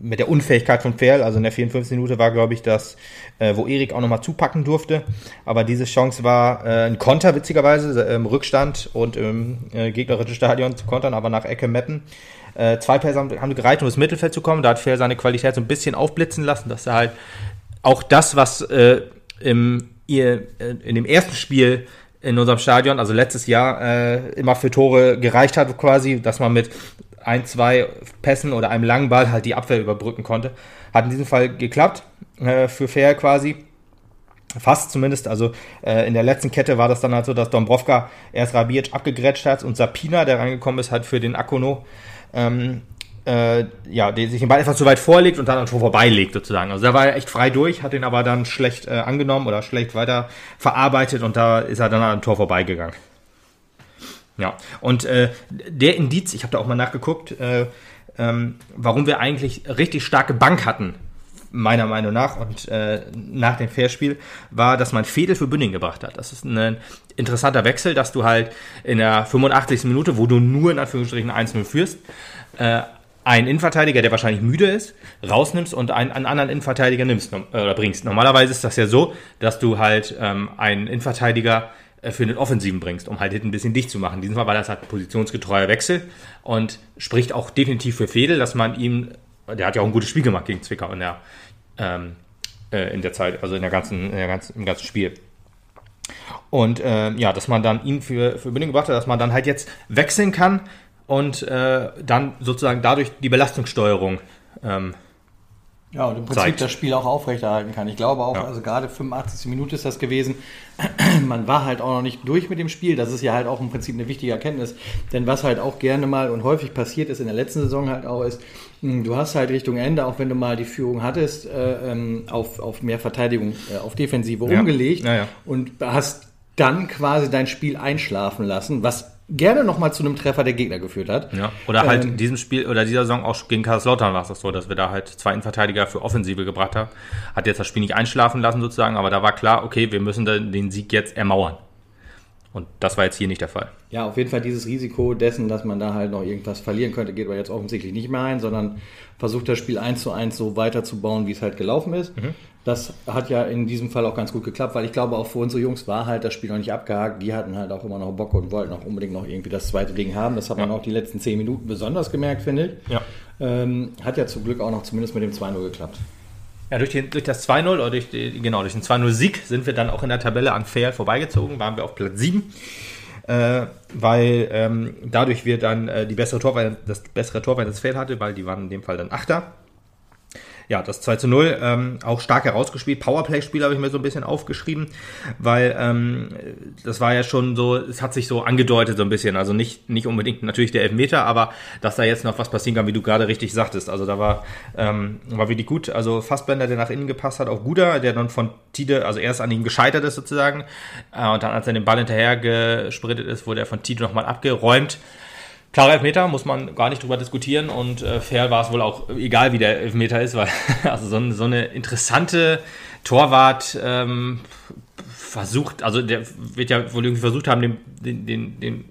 mit der Unfähigkeit von Ferl, also in der 54. Minute war, glaube ich, das, äh, wo Erik auch nochmal zupacken durfte. Aber diese Chance war äh, ein Konter, witzigerweise, im Rückstand und im äh, gegnerischen Stadion zu kontern, aber nach Ecke Meppen. Äh, zwei Pässe haben, haben gereicht, um ins Mittelfeld zu kommen. Da hat Ferl seine Qualität so ein bisschen aufblitzen lassen, dass er halt auch das, was äh, im, ihr, äh, in dem ersten Spiel in unserem Stadion, also letztes Jahr, äh, immer für Tore gereicht hat, quasi, dass man mit ein, zwei Pässen oder einem langen Ball halt die Abwehr überbrücken konnte. Hat in diesem Fall geklappt, äh, für Fair quasi. Fast zumindest, also äh, in der letzten Kette war das dann halt so, dass Dombrovka erst Rabic abgegrätscht hat und Sapina, der reingekommen ist, hat für den Akono, ähm, äh, ja, der sich den Ball einfach zu weit vorlegt und dann am Tor vorbeilegt sozusagen. Also da war er echt frei durch, hat den aber dann schlecht äh, angenommen oder schlecht weiter verarbeitet und da ist er dann am Tor vorbeigegangen. Ja, und äh, der Indiz, ich habe da auch mal nachgeguckt, äh, ähm, warum wir eigentlich richtig starke Bank hatten, meiner Meinung nach, und äh, nach dem Fairspiel, war, dass man Fedel für Bünding gebracht hat. Das ist ein interessanter Wechsel, dass du halt in der 85. Minute, wo du nur in Anführungsstrichen 1-0 führst, äh, einen Innenverteidiger, der wahrscheinlich müde ist, rausnimmst und einen, einen anderen Innenverteidiger nimmst äh, oder bringst. Normalerweise ist das ja so, dass du halt ähm, einen Innenverteidiger für den Offensiven bringst, um halt hinten ein bisschen dicht zu machen. Fall war das halt ein positionsgetreuer Wechsel und spricht auch definitiv für Fedel, dass man ihm, der hat ja auch ein gutes Spiel gemacht gegen Zwickau in der, ähm, äh, in der Zeit, also in der ganzen, in der ganzen, im ganzen Spiel. Und äh, ja, dass man dann ihn für, für Bindung gebracht hat, dass man dann halt jetzt wechseln kann und äh, dann sozusagen dadurch die Belastungssteuerung ähm, ja, und im Prinzip zeigt. das Spiel auch aufrechterhalten kann. Ich glaube auch, ja. also gerade 85. Minute ist das gewesen. Man war halt auch noch nicht durch mit dem Spiel. Das ist ja halt auch im Prinzip eine wichtige Erkenntnis. Denn was halt auch gerne mal und häufig passiert ist in der letzten Saison halt auch ist, hm, du hast halt Richtung Ende, auch wenn du mal die Führung hattest, äh, ähm, auf, auf mehr Verteidigung, äh, auf Defensive ja. umgelegt ja, und hast dann quasi dein Spiel einschlafen lassen, was gerne nochmal zu einem Treffer der Gegner geführt hat. Ja, oder halt ähm, in diesem Spiel oder dieser Saison auch gegen Kaiserslautern war es das so, dass wir da halt zwei Innenverteidiger für Offensive gebracht haben. Hat jetzt das Spiel nicht einschlafen lassen sozusagen, aber da war klar, okay, wir müssen den Sieg jetzt ermauern. Und das war jetzt hier nicht der Fall. Ja, auf jeden Fall dieses Risiko dessen, dass man da halt noch irgendwas verlieren könnte, geht aber jetzt offensichtlich nicht mehr ein, sondern versucht das Spiel eins zu eins so weiterzubauen, wie es halt gelaufen ist. Mhm. Das hat ja in diesem Fall auch ganz gut geklappt, weil ich glaube, auch für unsere Jungs war halt das Spiel noch nicht abgehakt. Die hatten halt auch immer noch Bock und wollten auch unbedingt noch irgendwie das zweite Ding haben. Das hat man auch die letzten zehn Minuten besonders gemerkt, finde ich. Ja. Ähm, hat ja zum Glück auch noch zumindest mit dem 2-0 geklappt. Ja, durch, den, durch das 2-0 oder durch, die, genau, durch den 2-0-Sieg sind wir dann auch in der Tabelle an Fair vorbeigezogen, waren wir auf Platz 7. Äh, weil ähm, dadurch wir dann äh, die bessere Torwart, das bessere Torwart das Fair hatte, weil die waren in dem Fall dann Achter. Ja, das 2 zu 0, ähm, auch stark herausgespielt. Powerplay-Spiel habe ich mir so ein bisschen aufgeschrieben, weil ähm, das war ja schon so, es hat sich so angedeutet so ein bisschen. Also nicht, nicht unbedingt natürlich der Elfmeter, aber dass da jetzt noch was passieren kann, wie du gerade richtig sagtest. Also da war, ähm, war wirklich gut. Also Fassbender, der nach innen gepasst hat, auch Guda, der dann von Tide, also erst an ihm gescheitert ist sozusagen. Äh, und dann, als er den Ball hinterher gesprintet ist, wurde er von Tide nochmal abgeräumt. Klarer Elfmeter, muss man gar nicht drüber diskutieren und äh, fair war es wohl auch, egal wie der Elfmeter ist, weil also so, so eine interessante Torwart ähm, versucht, also der wird ja wohl irgendwie versucht haben, den, den, den, den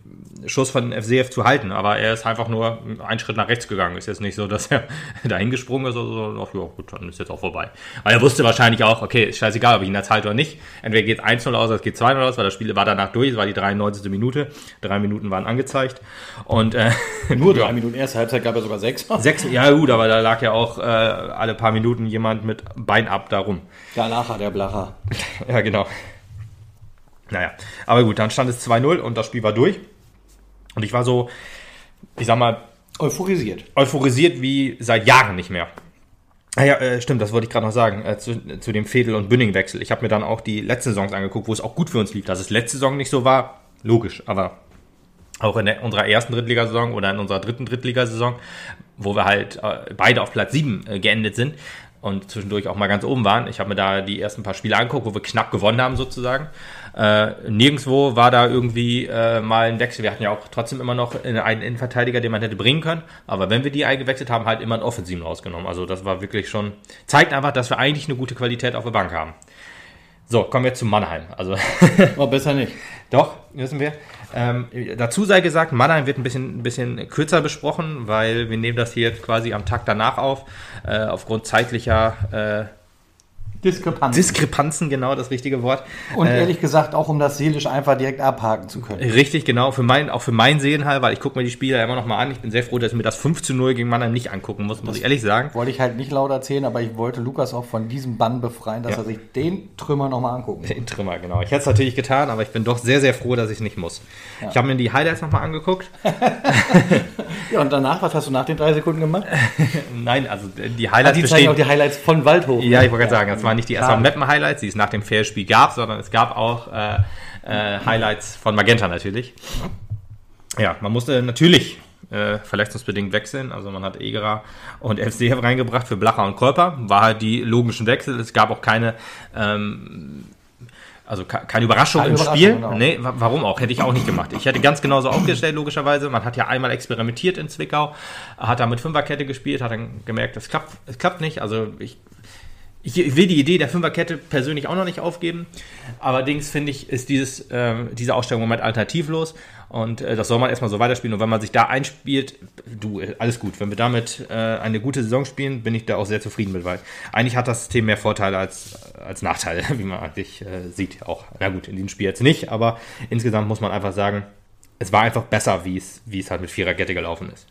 Schuss von FCF zu halten, aber er ist einfach nur einen Schritt nach rechts gegangen. Ist jetzt nicht so, dass er dahin gesprungen ist oder so. Ach ja, gut, dann ist jetzt auch vorbei. Weil er wusste wahrscheinlich auch, okay, ist scheißegal, ob ich ihn jetzt halte oder nicht. Entweder geht 1-0 aus, oder es geht 2-0 aus, weil das Spiel war danach durch, es war die 93. Minute. Drei Minuten waren angezeigt. Und äh, nur drei ja. Minuten, erste Halbzeit gab es sogar sechs. Sechs, ja gut, aber da lag ja auch äh, alle paar Minuten jemand mit Bein ab darum. Ja, nachher der Blacher. ja, genau. Naja, aber gut, dann stand es 2-0 und das Spiel war durch. Und ich war so, ich sag mal, Euphorisiert. euphorisiert wie seit Jahren nicht mehr. Ah ja, äh, stimmt, das wollte ich gerade noch sagen, äh, zu, zu dem Fedel- und Bünding-Wechsel. Ich habe mir dann auch die letzten Saisons angeguckt, wo es auch gut für uns lief. Dass es letzte Saison nicht so war, logisch, aber auch in der, unserer ersten Drittligasaison oder in unserer dritten Drittligasaison, wo wir halt äh, beide auf Platz 7 äh, geendet sind und zwischendurch auch mal ganz oben waren. Ich habe mir da die ersten paar Spiele angeguckt, wo wir knapp gewonnen haben sozusagen. Äh, nirgendwo war da irgendwie äh, mal ein Wechsel. Wir hatten ja auch trotzdem immer noch einen Innenverteidiger, den man hätte bringen können. Aber wenn wir die eingewechselt haben, halt immer einen Offensiven rausgenommen. Also das war wirklich schon, zeigt einfach, dass wir eigentlich eine gute Qualität auf der Bank haben. So, kommen wir zu Mannheim. Also Oh, besser nicht. doch, wissen wir. Ähm, dazu sei gesagt, Mannheim wird ein bisschen, ein bisschen kürzer besprochen, weil wir nehmen das hier quasi am Tag danach auf, äh, aufgrund zeitlicher äh, Diskrepanz. Diskrepanzen, genau das richtige Wort. Und Äh, ehrlich gesagt auch, um das seelisch einfach direkt abhaken zu können. Richtig, genau, für mein, auch für meinen Seelenhall, weil ich gucke mir die Spiele immer noch mal an. Ich bin sehr froh, dass ich mir das 5 zu 0 gegen Mannheim nicht angucken muss, muss ich ehrlich sagen. Wollte ich halt nicht laut erzählen, aber ich wollte Lukas auch von diesem Bann befreien, dass Ja. er sich den Trümmer nochmal angucken muss. Den Trümmer, genau. Ich hätte es natürlich getan, aber ich bin doch sehr, sehr froh, dass ich es nicht muss. Ich habe mir die Highlights nochmal angeguckt. Ja, und danach, was hast du nach den drei Sekunden gemacht? Nein, also die Ah, Highlights die zeigen auch die Highlights von Waldhof. Ja, ich wollte gerade sagen, das waren nicht die ersten. Mappen-Highlights, die es nach dem Fairspiel gab, sondern es gab auch äh, äh, Highlights von Magenta natürlich. Ja, man musste natürlich äh, verletzungsbedingt wechseln. Also man hat Egerer und FCF reingebracht für Blacher und Kolper. War halt die logischen Wechsel. Es gab auch keine ähm, also ke- keine Überraschung Keine im Überraschung, Spiel. genau. Nee, wa- warum auch? Hätte ich auch nicht gemacht. Ich hätte ganz genauso aufgestellt, logischerweise. Man hat ja einmal experimentiert in Zwickau, hat da mit Fünferkette gespielt, hat dann gemerkt, es klappt, es klappt nicht. Also ich, ich, will die Idee der Fünferkette persönlich auch noch nicht aufgeben. Allerdings finde ich, ist dieses, ähm, diese Ausstellung im Moment alternativlos. Und äh, das soll man erstmal so weiterspielen. Und wenn man sich da einspielt, du, äh, alles gut. Wenn wir damit äh, eine gute Saison spielen, bin ich da auch sehr zufrieden mit, weil eigentlich hat das System mehr Vorteile als, als Nachteile, wie man eigentlich äh, sieht. Auch, na gut, in diesem Spiel jetzt nicht, aber insgesamt muss man einfach sagen, es war einfach besser, wie es, wie es halt mit Viererkette gelaufen ist.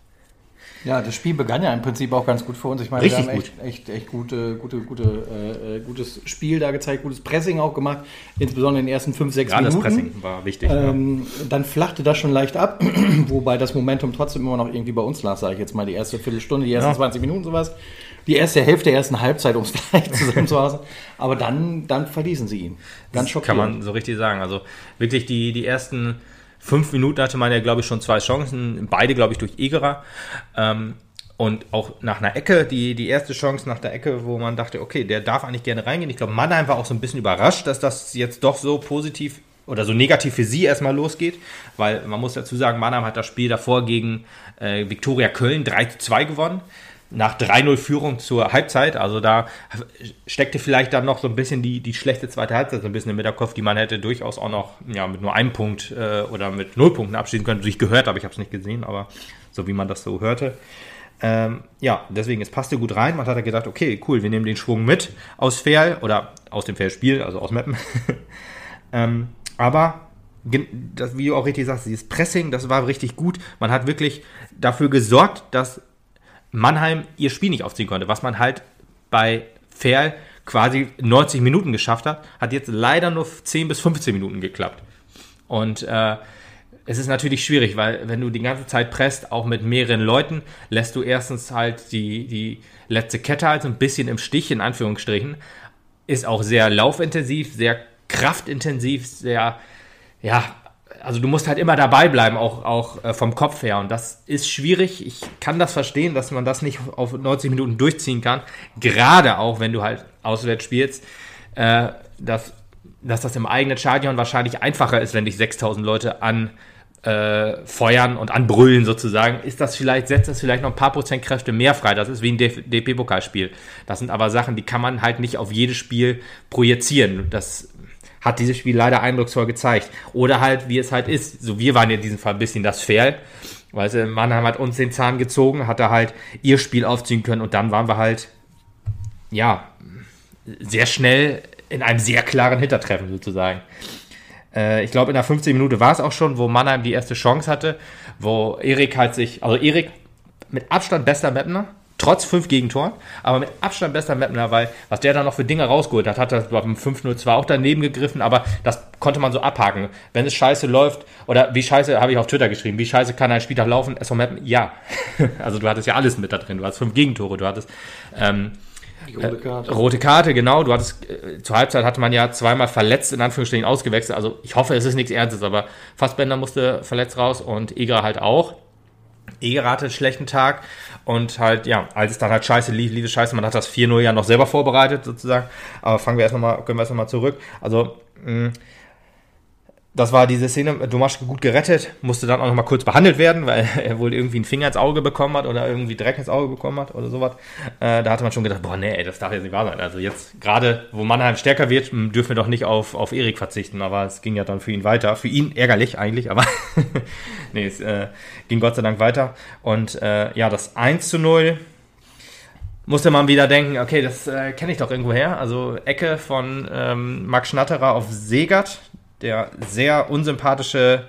Ja, das Spiel begann ja im Prinzip auch ganz gut für uns. Ich meine, Richtig wir haben echt, echt, echt gute, gute, gute, äh, äh, gutes Spiel da gezeigt, gutes Pressing auch gemacht, insbesondere in den ersten fünf, sechs das Minuten. Pressing war wichtig. ja. Ähm, dann flachte das schon leicht ab, wobei das Momentum trotzdem immer noch irgendwie bei uns lag, sage ich jetzt mal, die erste Viertelstunde, die ersten Ja. 20 Minuten sowas. Die erste Hälfte der ersten Halbzeit, um es gleich zusammenzufassen. Aber dann, dann verließen sie ihn. Ganz Kann schockierend. man so richtig sagen. Also wirklich die, die ersten fünf Minuten hatte man ja, glaube ich, schon zwei Chancen. Beide, glaube ich, durch Egerer. Ähm, und auch nach einer Ecke, die, die erste Chance nach der Ecke, wo man dachte, okay, der darf eigentlich gerne reingehen. Ich glaube, Mannheim war auch so ein bisschen überrascht, dass das jetzt doch so positiv oder so negativ für sie erstmal losgeht, weil man muss dazu sagen, Mannheim hat das Spiel davor gegen äh, Viktoria Köln 3 zu 2 gewonnen. Nach 3-0 Führung zur Halbzeit, also da steckte vielleicht dann noch so ein bisschen die, die schlechte zweite Halbzeit so ein bisschen im Hinterkopf, die man hätte durchaus auch noch ja, mit nur einem Punkt äh, oder mit null Punkten abschließen können. Ich gehört, aber ich habe es nicht gesehen, aber so wie man das so hörte. Ähm, ja, deswegen, es passte gut rein. Man hat halt gedacht, okay, cool, wir nehmen den Schwung mit aus Fair oder aus dem Fair-Spiel, also aus Mappen. ähm, aber das, wie du auch richtig sagst, dieses Pressing, das war richtig gut. Man hat wirklich dafür gesorgt, dass Mannheim ihr Spiel nicht aufziehen konnte, was man halt bei Fair quasi 90 Minuten geschafft hat, hat jetzt leider nur 10 bis 15 Minuten geklappt. Und äh, es ist natürlich schwierig, weil wenn du die ganze Zeit presst, auch mit mehreren Leuten, lässt du erstens halt die, die letzte Kette halt so ein bisschen im Stich, in Anführungsstrichen. Ist auch sehr laufintensiv, sehr kraftintensiv, sehr, ja, also du musst halt immer dabei bleiben, auch, auch äh, vom Kopf her. Und das ist schwierig. Ich kann das verstehen, dass man das nicht auf 90 Minuten durchziehen kann. Gerade auch, wenn du halt auswärts spielst, äh, dass, dass das im eigenen Stadion wahrscheinlich einfacher ist, wenn dich 6000 Leute an äh, und anbrüllen sozusagen, ist das vielleicht, setzt das vielleicht noch ein paar Prozent Kräfte mehr frei. Das ist wie ein DP-Pokalspiel. Das sind aber Sachen, die kann man halt nicht auf jedes Spiel projizieren. Das hat dieses Spiel leider eindrucksvoll gezeigt. Oder halt, wie es halt ist. So, wir waren in diesem Fall ein bisschen das Fair. Weißt du, Mannheim hat uns den Zahn gezogen, hat da halt ihr Spiel aufziehen können und dann waren wir halt, ja, sehr schnell in einem sehr klaren Hintertreffen sozusagen. Äh, ich glaube, in der 15 Minute war es auch schon, wo Mannheim die erste Chance hatte, wo Erik halt sich, also Erik mit Abstand bester Mapner, trotz fünf Gegentoren, aber mit Abstand bester Mapner, weil was der da noch für Dinge rausgeholt hat, hat er beim 5-0 zwar auch daneben gegriffen, aber das konnte man so abhaken. Wenn es scheiße läuft, oder wie scheiße, habe ich auf Twitter geschrieben, wie scheiße kann ein Spieltag laufen? SV Mappen, ja. also du hattest ja alles mit da drin. Du hattest fünf Gegentore, du hattest ähm, rote, Karte. Äh, rote Karte, genau. Du hattest äh, zur Halbzeit hatte man ja zweimal verletzt, in Anführungsstrichen ausgewechselt. Also ich hoffe, es ist nichts Ernstes, aber Fassbender musste verletzt raus und Eger halt auch. Eger hatte einen schlechten Tag und halt, ja, als es dann halt scheiße lief, lief es scheiße. Man hat das 4-0 ja noch selber vorbereitet, sozusagen. Aber fangen wir erst nochmal, können wir erst nochmal zurück. Also, mh, das war diese Szene, Domaschke gut gerettet, musste dann auch noch mal kurz behandelt werden, weil er wohl irgendwie einen Finger ins Auge bekommen hat oder irgendwie Dreck ins Auge bekommen hat oder sowas. Äh, da hatte man schon gedacht, boah, nee, ey, das darf jetzt nicht wahr sein. Also jetzt, gerade wo Mannheim stärker wird, dürfen wir doch nicht auf, auf Erik verzichten. Aber es ging ja dann für ihn weiter. Für ihn ärgerlich eigentlich, aber nee, es äh, ging Gott sei Dank weiter. Und äh, ja, das 1 zu 0 musste man wieder denken, okay, das äh, kenne ich doch irgendwo her. Also Ecke von ähm, Max Schnatterer auf Segert, der sehr unsympathische,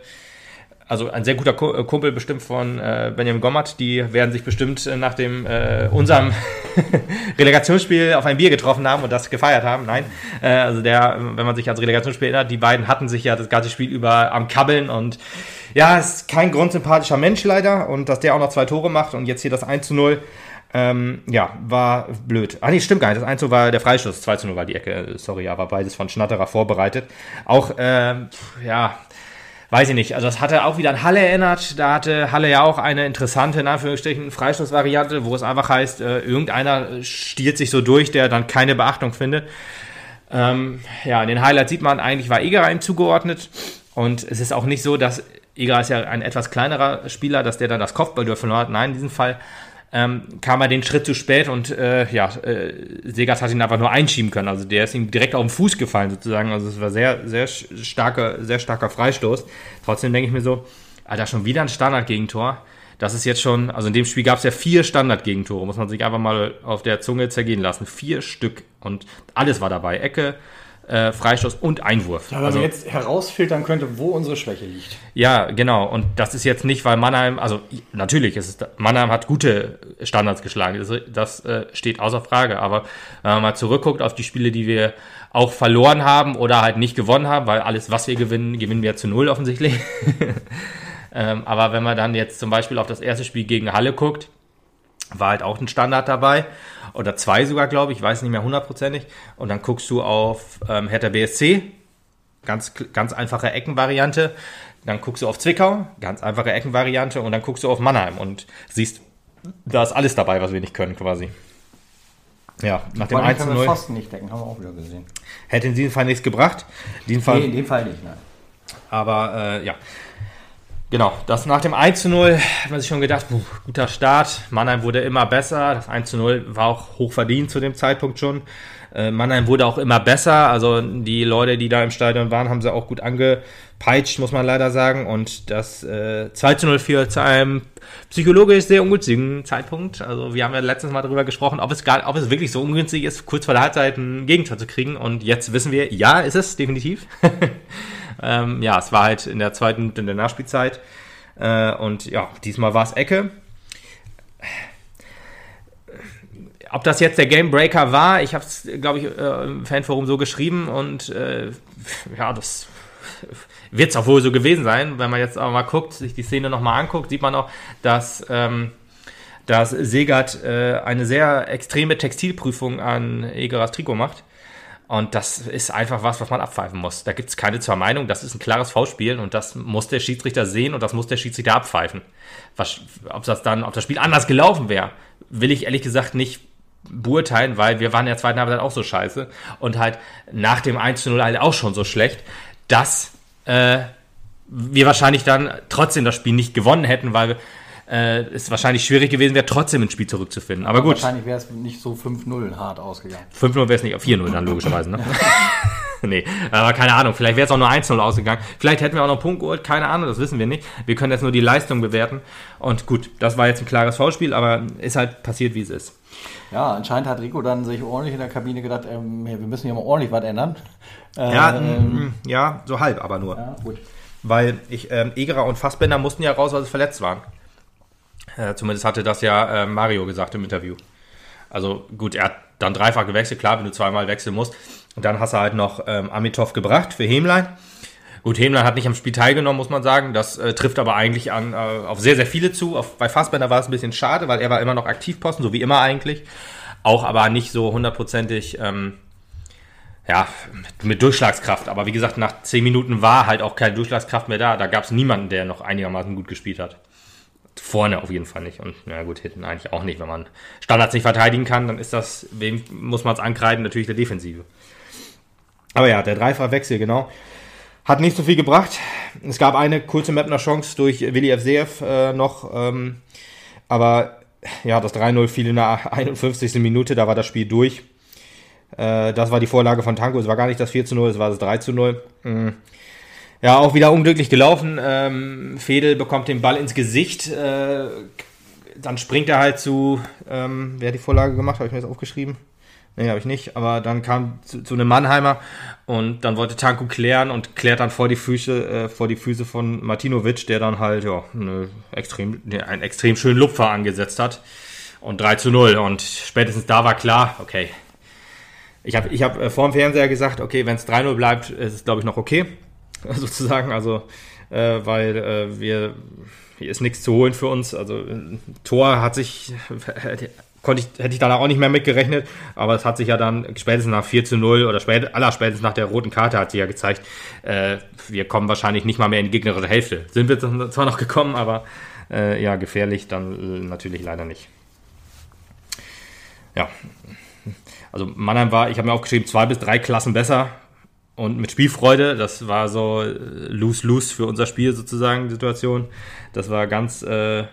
also ein sehr guter äh, Kumpel bestimmt von äh, Benjamin Gommert, die werden sich bestimmt äh, nach dem äh, unserem Relegationsspiel auf ein Bier getroffen haben und das gefeiert haben. Nein, äh, also der, wenn man sich als Relegationsspiel erinnert, die beiden hatten sich ja das ganze Spiel über am Kabbeln und ja, ist kein grundsympathischer Mensch leider und dass der auch noch zwei Tore macht und jetzt hier das 1 zu 0 ähm, ja, war blöd. Ah, nee, stimmt gar nicht. Das 1 war der Freistoß, 2 zu 0 war die Ecke. Sorry, aber beides von Schnatterer vorbereitet. Auch, ähm, ja, weiß ich nicht. Also, das hatte auch wieder an Halle erinnert. Da hatte Halle ja auch eine interessante, in Anführungsstrichen, Freistoßvariante, wo es einfach heißt, äh, irgendeiner stiert sich so durch, der dann keine Beachtung findet. Ähm, ja, in den Highlights sieht man, eigentlich war Egerer ihm zugeordnet. Und es ist auch nicht so, dass Egerer ist ja ein etwas kleinerer Spieler, dass der dann das Kopfball verloren hat. Nein, in diesem Fall ähm, kam er den Schritt zu spät und äh, ja, äh, Segert hat ihn einfach nur einschieben können. Also der ist ihm direkt auf den Fuß gefallen sozusagen. Also es war sehr, sehr starker, sehr starker Freistoß. Trotzdem denke ich mir so, Alter, schon wieder ein Standard-Gegentor. Das ist jetzt schon, also in dem Spiel gab es ja vier Standard-Gegentore, muss man sich einfach mal auf der Zunge zergehen lassen. Vier Stück und alles war dabei. Ecke, äh, Freistoß und Einwurf. Ja, also jetzt herausfiltern könnte, wo unsere Schwäche liegt. Ja, genau. Und das ist jetzt nicht, weil Mannheim, also natürlich ist es, Mannheim hat gute Standards geschlagen. Das, das äh, steht außer Frage. Aber wenn man mal zurückguckt auf die Spiele, die wir auch verloren haben oder halt nicht gewonnen haben, weil alles, was wir gewinnen, gewinnen wir zu null offensichtlich. ähm, aber wenn man dann jetzt zum Beispiel auf das erste Spiel gegen Halle guckt, war halt auch ein Standard dabei oder zwei sogar, glaube ich, weiß nicht mehr hundertprozentig. Und dann guckst du auf ähm, Hertha BSC, ganz, ganz einfache Eckenvariante. Dann guckst du auf Zwickau, ganz einfache Eckenvariante. Und dann guckst du auf Mannheim und siehst, da ist alles dabei, was wir nicht können quasi. Ja, nach dem 1 0 Pfosten nicht decken, haben wir auch wieder gesehen. Hätte in diesem Fall nichts gebracht. In Fall, nee, in dem Fall nicht, nein. Aber äh, ja, Genau, das nach dem 1 zu 0 hat man sich schon gedacht, puh, guter Start. Mannheim wurde immer besser. Das 1 zu 0 war auch hoch verdient zu dem Zeitpunkt schon. Äh, Mannheim wurde auch immer besser. Also die Leute, die da im Stadion waren, haben sie auch gut angepeitscht, muss man leider sagen. Und das äh, 2 zu 0 führt zu einem psychologisch sehr ungünstigen Zeitpunkt. Also wir haben ja letztens mal darüber gesprochen, ob es, gar, ob es wirklich so ungünstig ist, kurz vor der Halbzeit ein Gegentor zu kriegen. Und jetzt wissen wir, ja, ist es definitiv. Ähm, ja, es war halt in der zweiten, in der Nachspielzeit. Äh, und ja, diesmal war es Ecke. Ob das jetzt der Gamebreaker war, ich habe es, glaube ich, äh, im Fanforum so geschrieben und äh, ja, das wird es auch wohl so gewesen sein. Wenn man jetzt aber mal guckt, sich die Szene nochmal anguckt, sieht man auch, dass, ähm, dass Segert äh, eine sehr extreme Textilprüfung an Egeras Trikot macht. Und das ist einfach was, was man abpfeifen muss. Da gibt es keine zwei Meinungen. Das ist ein klares V-Spiel und das muss der Schiedsrichter sehen und das muss der Schiedsrichter abpfeifen. Was, ob das dann, ob das Spiel anders gelaufen wäre, will ich ehrlich gesagt nicht beurteilen, weil wir waren in der zweiten Halbzeit auch so scheiße und halt nach dem 1 zu 0 halt auch schon so schlecht, dass äh, wir wahrscheinlich dann trotzdem das Spiel nicht gewonnen hätten, weil äh, es wahrscheinlich schwierig gewesen wäre, trotzdem ins Spiel zurückzufinden. Aber, Aber gut. Wahrscheinlich wäre es nicht so 5-0 hart ausgegangen. 5-0 wäre es nicht, auf 4-0 dann logischerweise, ne? nee, aber keine Ahnung, vielleicht wäre es auch nur 1-0 ausgegangen. Vielleicht hätten wir auch noch einen Punkt geholt, keine Ahnung, das wissen wir nicht. Wir können jetzt nur die Leistung bewerten. Und gut, das war jetzt ein klares Foulspiel, aber ist halt passiert, wie es ist. Ja, anscheinend hat Rico dann sich ordentlich in der Kabine gedacht, ähm, wir müssen hier mal ordentlich was ändern. Ja, ähm, ja, so halb aber nur. Ja, gut. Weil ich, ähm, Egerer und Fassbender mussten ja raus, weil sie verletzt waren. Äh, zumindest hatte das ja äh, Mario gesagt im Interview. Also gut, er hat dann dreifach gewechselt, klar, wenn du zweimal wechseln musst. Und dann hast du halt noch ähm, Amitov gebracht für Hemlein. Gut, Hemlein hat nicht am Spiel teilgenommen, muss man sagen. Das äh, trifft aber eigentlich an, äh, auf sehr, sehr viele zu. Auf, bei Fassbender war es ein bisschen schade, weil er war immer noch Aktivposten, so wie immer eigentlich. Auch aber nicht so hundertprozentig, ähm, ja, mit, mit, Durchschlagskraft. Aber wie gesagt, nach zehn Minuten war halt auch keine Durchschlagskraft mehr da. Da gab es niemanden, der noch einigermaßen gut gespielt hat. Vorne auf jeden Fall nicht. Und na gut, hinten eigentlich auch nicht. Wenn man Standards nicht verteidigen kann, dann ist das, wem muss man es ankreiden? Natürlich der Defensive. Aber ja, der Dreifachwechsel, genau. Hat nicht so viel gebracht. Es gab eine kurze Mapner Chance durch Willi FCF äh, noch. Ähm, aber ja, das 3-0 fiel in der 51. Minute, da war das Spiel durch. Äh, das war die Vorlage von Tanko. Es war gar nicht das 4 0, es war das 3 0. Mhm. Ja, auch wieder unglücklich gelaufen. Ähm, Fedel bekommt den Ball ins Gesicht. Äh, dann springt er halt zu. Ähm, wer hat die Vorlage gemacht? Habe ich mir das aufgeschrieben? Nee, habe ich nicht. Aber dann kam zu, zu, einem Mannheimer und dann wollte Tanko klären und klärt dann vor die Füße, äh, vor die Füße von Martinovic, der dann halt ja, eine extrem, einen extrem schönen Lupfer angesetzt hat. Und 3 zu 0. Und spätestens da war klar, okay. Ich habe ich hab äh, vor dem Fernseher gesagt, okay, wenn es 3-0 bleibt, ist es, glaube ich, noch okay. Sozusagen, also, äh, weil äh, wir, hier ist nichts zu holen für uns. Also, Tor hat sich, konnte ich, hätte ich dann auch nicht mehr mitgerechnet, aber es hat sich ja dann spätestens nach 4 zu 0 oder spät, aller nach der roten Karte hat sie ja gezeigt, äh, wir kommen wahrscheinlich nicht mal mehr in die gegnerische Hälfte. Sind wir zwar noch gekommen, aber äh, ja, gefährlich dann äh, natürlich leider nicht. Ja, also Mannheim war, ich habe mir aufgeschrieben, zwei bis drei Klassen besser und mit Spielfreude. Das war so lose-lose für unser Spiel sozusagen, Situation. Das war ganz äh,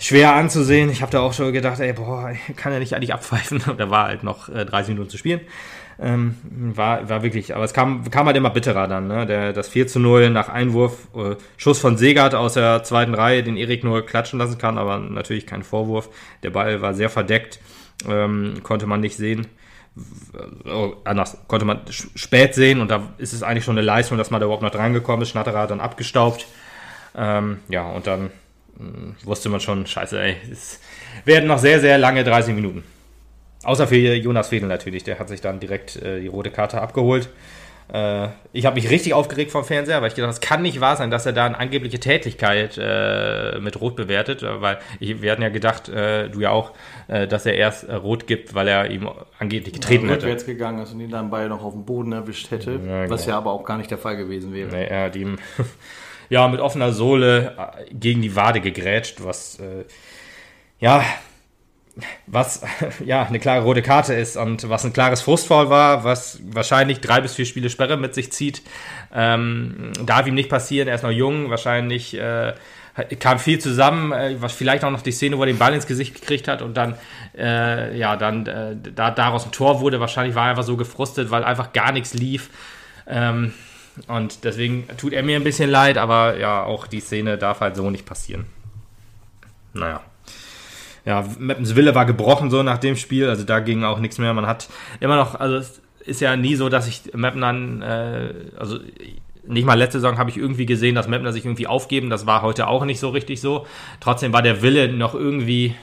schwer anzusehen. Ich habe da auch schon gedacht, ey, boah, kann er nicht eigentlich abpfeifen. da war halt noch äh, 30 Minuten zu spielen. Ähm, war, war wirklich, aber es kam, kam halt immer bitterer dann. Ne? Der, das 4 zu 0 nach Einwurf, äh, Schuss von Segert aus der zweiten Reihe, den Erik nur klatschen lassen kann, aber natürlich kein Vorwurf. Der Ball war sehr verdeckt, ähm, konnte man nicht sehen. Oh, anders, konnte man spät sehen und da ist es eigentlich schon eine Leistung, dass man da überhaupt noch drangekommen ist. Schnatterer hat dann abgestaubt. Ähm, ja, und dann wusste man schon, scheiße, ey, es werden noch sehr, sehr lange 30 Minuten. Außer für Jonas Fedel natürlich, der hat sich dann direkt äh, die rote Karte abgeholt. Äh, ich habe mich richtig aufgeregt vom Fernseher, weil ich gedacht, es kann nicht wahr sein, dass er da eine angebliche Tätigkeit äh, mit Rot bewertet, weil ich, wir hatten ja gedacht, äh, du ja auch, äh, dass er erst äh, Rot gibt, weil er ihm angeblich getreten ja, hätte. rückwärts gegangen ist und ihn dann beide noch auf dem Boden erwischt hätte, ja, genau. was ja aber auch gar nicht der Fall gewesen wäre. Nee, er hat ihm ja, mit offener Sohle äh, gegen die Wade gegrätscht, was äh, ja, was ja eine klare rote Karte ist und was ein klares Frustfall war, was wahrscheinlich drei bis vier Spiele Sperre mit sich zieht. Ähm, darf ihm nicht passieren, er ist noch jung, wahrscheinlich äh, kam viel zusammen, äh, was vielleicht auch noch die Szene, wo er den Ball ins Gesicht gekriegt hat und dann äh, ja dann äh, da daraus ein Tor wurde. Wahrscheinlich war er einfach so gefrustet, weil einfach gar nichts lief. Ähm, und deswegen tut er mir ein bisschen leid, aber ja, auch die Szene darf halt so nicht passieren. Naja. Ja, Meppens Wille war gebrochen so nach dem Spiel, also da ging auch nichts mehr. Man hat immer noch, also es ist ja nie so, dass ich Meppen dann, äh, also nicht mal letzte Saison habe ich irgendwie gesehen, dass Meppner sich irgendwie aufgeben. Das war heute auch nicht so richtig so. Trotzdem war der Wille noch irgendwie